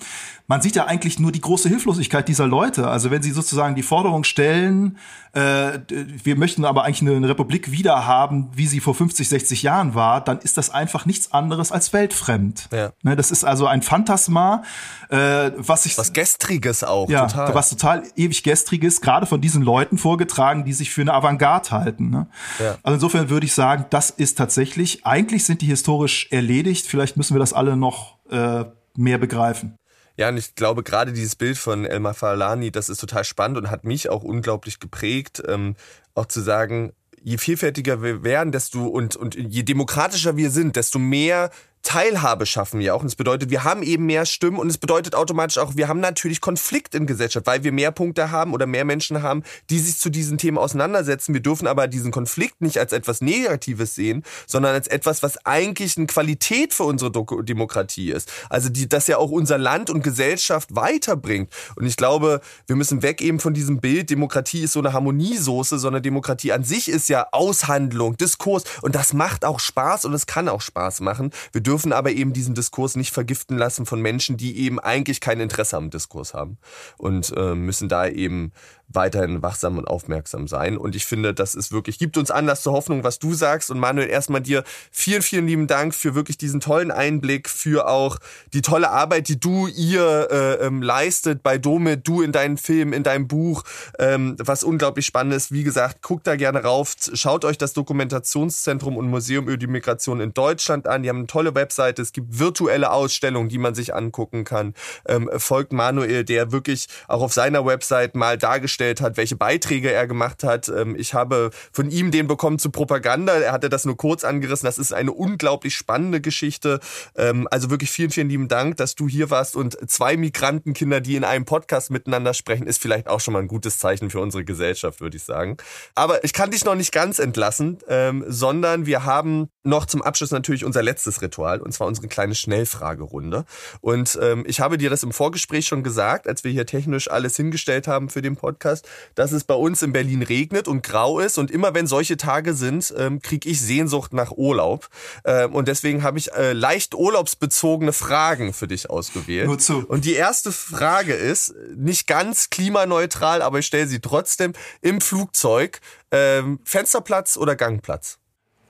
man sieht ja eigentlich nur die große Hilflosigkeit dieser Leute. Also wenn sie sozusagen die Forderung stellen, äh, wir möchten aber eigentlich eine, eine Republik wieder haben, wie sie vor 50, 60 Jahren war, dann ist das einfach nichts anderes als weltfremd. Ja. Ne, das ist also ein Phantasma, äh, was sich was gestriges auch, ja, total. was total ewig gestriges, gerade von diesen Leuten vorgetragen, die sich für eine Avantgarde halten. Ne? Ja. Also insofern würde ich sagen, das ist tatsächlich, eigentlich sind die historisch erledigt. Vielleicht müssen wir das alle noch äh, mehr begreifen. Ja, und ich glaube, gerade dieses Bild von Elmar Falani, das ist total spannend und hat mich auch unglaublich geprägt, ähm, auch zu sagen, je vielfältiger wir werden, desto und, und je demokratischer wir sind, desto mehr Teilhabe schaffen wir auch. Und es bedeutet, wir haben eben mehr Stimmen und es bedeutet automatisch auch, wir haben natürlich Konflikt in Gesellschaft, weil wir mehr Punkte haben oder mehr Menschen haben, die sich zu diesen Themen auseinandersetzen. Wir dürfen aber diesen Konflikt nicht als etwas Negatives sehen, sondern als etwas, was eigentlich eine Qualität für unsere Demokratie ist. Also die, das ja auch unser Land und Gesellschaft weiterbringt. Und ich glaube, wir müssen weg eben von diesem Bild, Demokratie ist so eine Harmoniesoße, sondern Demokratie an sich ist ja Aushandlung, Diskurs und das macht auch Spaß und es kann auch Spaß machen. Wir dürfen aber eben diesen Diskurs nicht vergiften lassen von Menschen, die eben eigentlich kein Interesse am Diskurs haben und äh, müssen da eben weiterhin wachsam und aufmerksam sein. Und ich finde, das ist wirklich, gibt uns Anlass zur Hoffnung, was du sagst. Und Manuel, erstmal dir vielen, vielen lieben Dank für wirklich diesen tollen Einblick, für auch die tolle Arbeit, die du ihr äh, ähm, leistet bei Dome, du in deinen Film, in deinem Buch, ähm, was unglaublich spannend ist. Wie gesagt, guckt da gerne rauf, schaut euch das Dokumentationszentrum und Museum über die Migration in Deutschland an. Die haben eine tolle Webseite, es gibt virtuelle Ausstellungen, die man sich angucken kann. Ähm, folgt Manuel, der wirklich auch auf seiner Website mal dargestellt hat, welche Beiträge er gemacht hat. Ähm, ich habe von ihm den bekommen zu Propaganda. Er hatte das nur kurz angerissen. Das ist eine unglaublich spannende Geschichte. Ähm, also wirklich vielen, vielen lieben Dank, dass du hier warst und zwei Migrantenkinder, die in einem Podcast miteinander sprechen, ist vielleicht auch schon mal ein gutes Zeichen für unsere Gesellschaft, würde ich sagen. Aber ich kann dich noch nicht ganz entlassen, ähm, sondern wir haben noch zum Abschluss natürlich unser letztes Ritual. Und zwar unsere kleine Schnellfragerunde. Und ähm, ich habe dir das im Vorgespräch schon gesagt, als wir hier technisch alles hingestellt haben für den Podcast, dass es bei uns in Berlin regnet und grau ist. Und immer wenn solche Tage sind, ähm, kriege ich Sehnsucht nach Urlaub. Ähm, und deswegen habe ich äh, leicht urlaubsbezogene Fragen für dich ausgewählt. Nur zu. Und die erste Frage ist, nicht ganz klimaneutral, aber ich stelle sie trotzdem im Flugzeug. Ähm, Fensterplatz oder Gangplatz?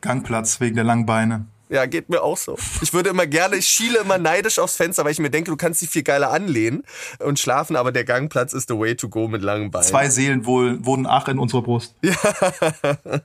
Gangplatz wegen der langen Beine. Ja, geht mir auch so. Ich würde immer gerne, ich schiele immer neidisch aufs Fenster, weil ich mir denke, du kannst dich viel geiler anlehnen und schlafen, aber der Gangplatz ist the way to go mit langen Beinen. Zwei Seelen wohl, wohnen ach in unserer Brust. Ja. [LAUGHS]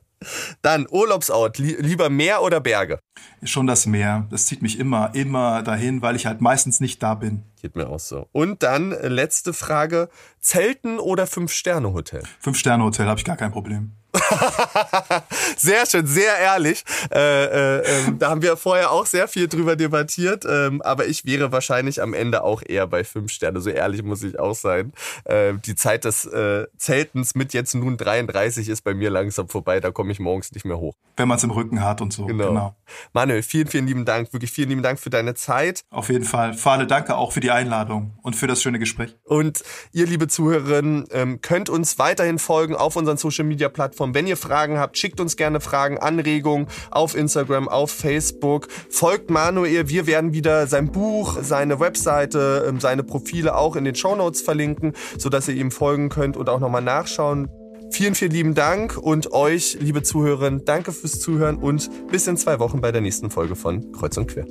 Dann Urlaubsort, lieber Meer oder Berge? Schon das Meer. Das zieht mich immer, immer dahin, weil ich halt meistens nicht da bin. Geht mir auch so. Und dann äh, letzte Frage: Zelten oder Fünf-Sterne-Hotel? Fünf-Sterne-Hotel habe ich gar kein Problem. [LAUGHS] sehr schön, sehr ehrlich. Äh, äh, äh, da haben wir vorher auch sehr viel drüber debattiert, ähm, aber ich wäre wahrscheinlich am Ende auch eher bei fünf Sterne. So ehrlich muss ich auch sein. Äh, die Zeit des äh, Zeltens mit jetzt nun 33 ist bei mir langsam vorbei. Da komme ich morgens nicht mehr hoch. Wenn man es im Rücken hat und so. Genau. genau. Manuel, vielen, vielen lieben Dank. Wirklich vielen lieben Dank für deine Zeit. Auf jeden Fall. Fahne, danke auch für die Einladung und für das schöne Gespräch. Und ihr, liebe Zuhörerinnen, ähm, könnt uns weiterhin folgen auf unseren Social Media Plattformen wenn ihr Fragen habt, schickt uns gerne Fragen, Anregungen auf Instagram, auf Facebook. Folgt Manuel. Wir werden wieder sein Buch, seine Webseite, ähm, seine Profile auch in den Show Notes verlinken, sodass ihr ihm folgen könnt und auch nochmal nachschauen. Vielen, vielen lieben Dank und euch, liebe Zuhörerinnen, danke fürs Zuhören und bis in zwei Wochen bei der nächsten Folge von Kreuz und Quer.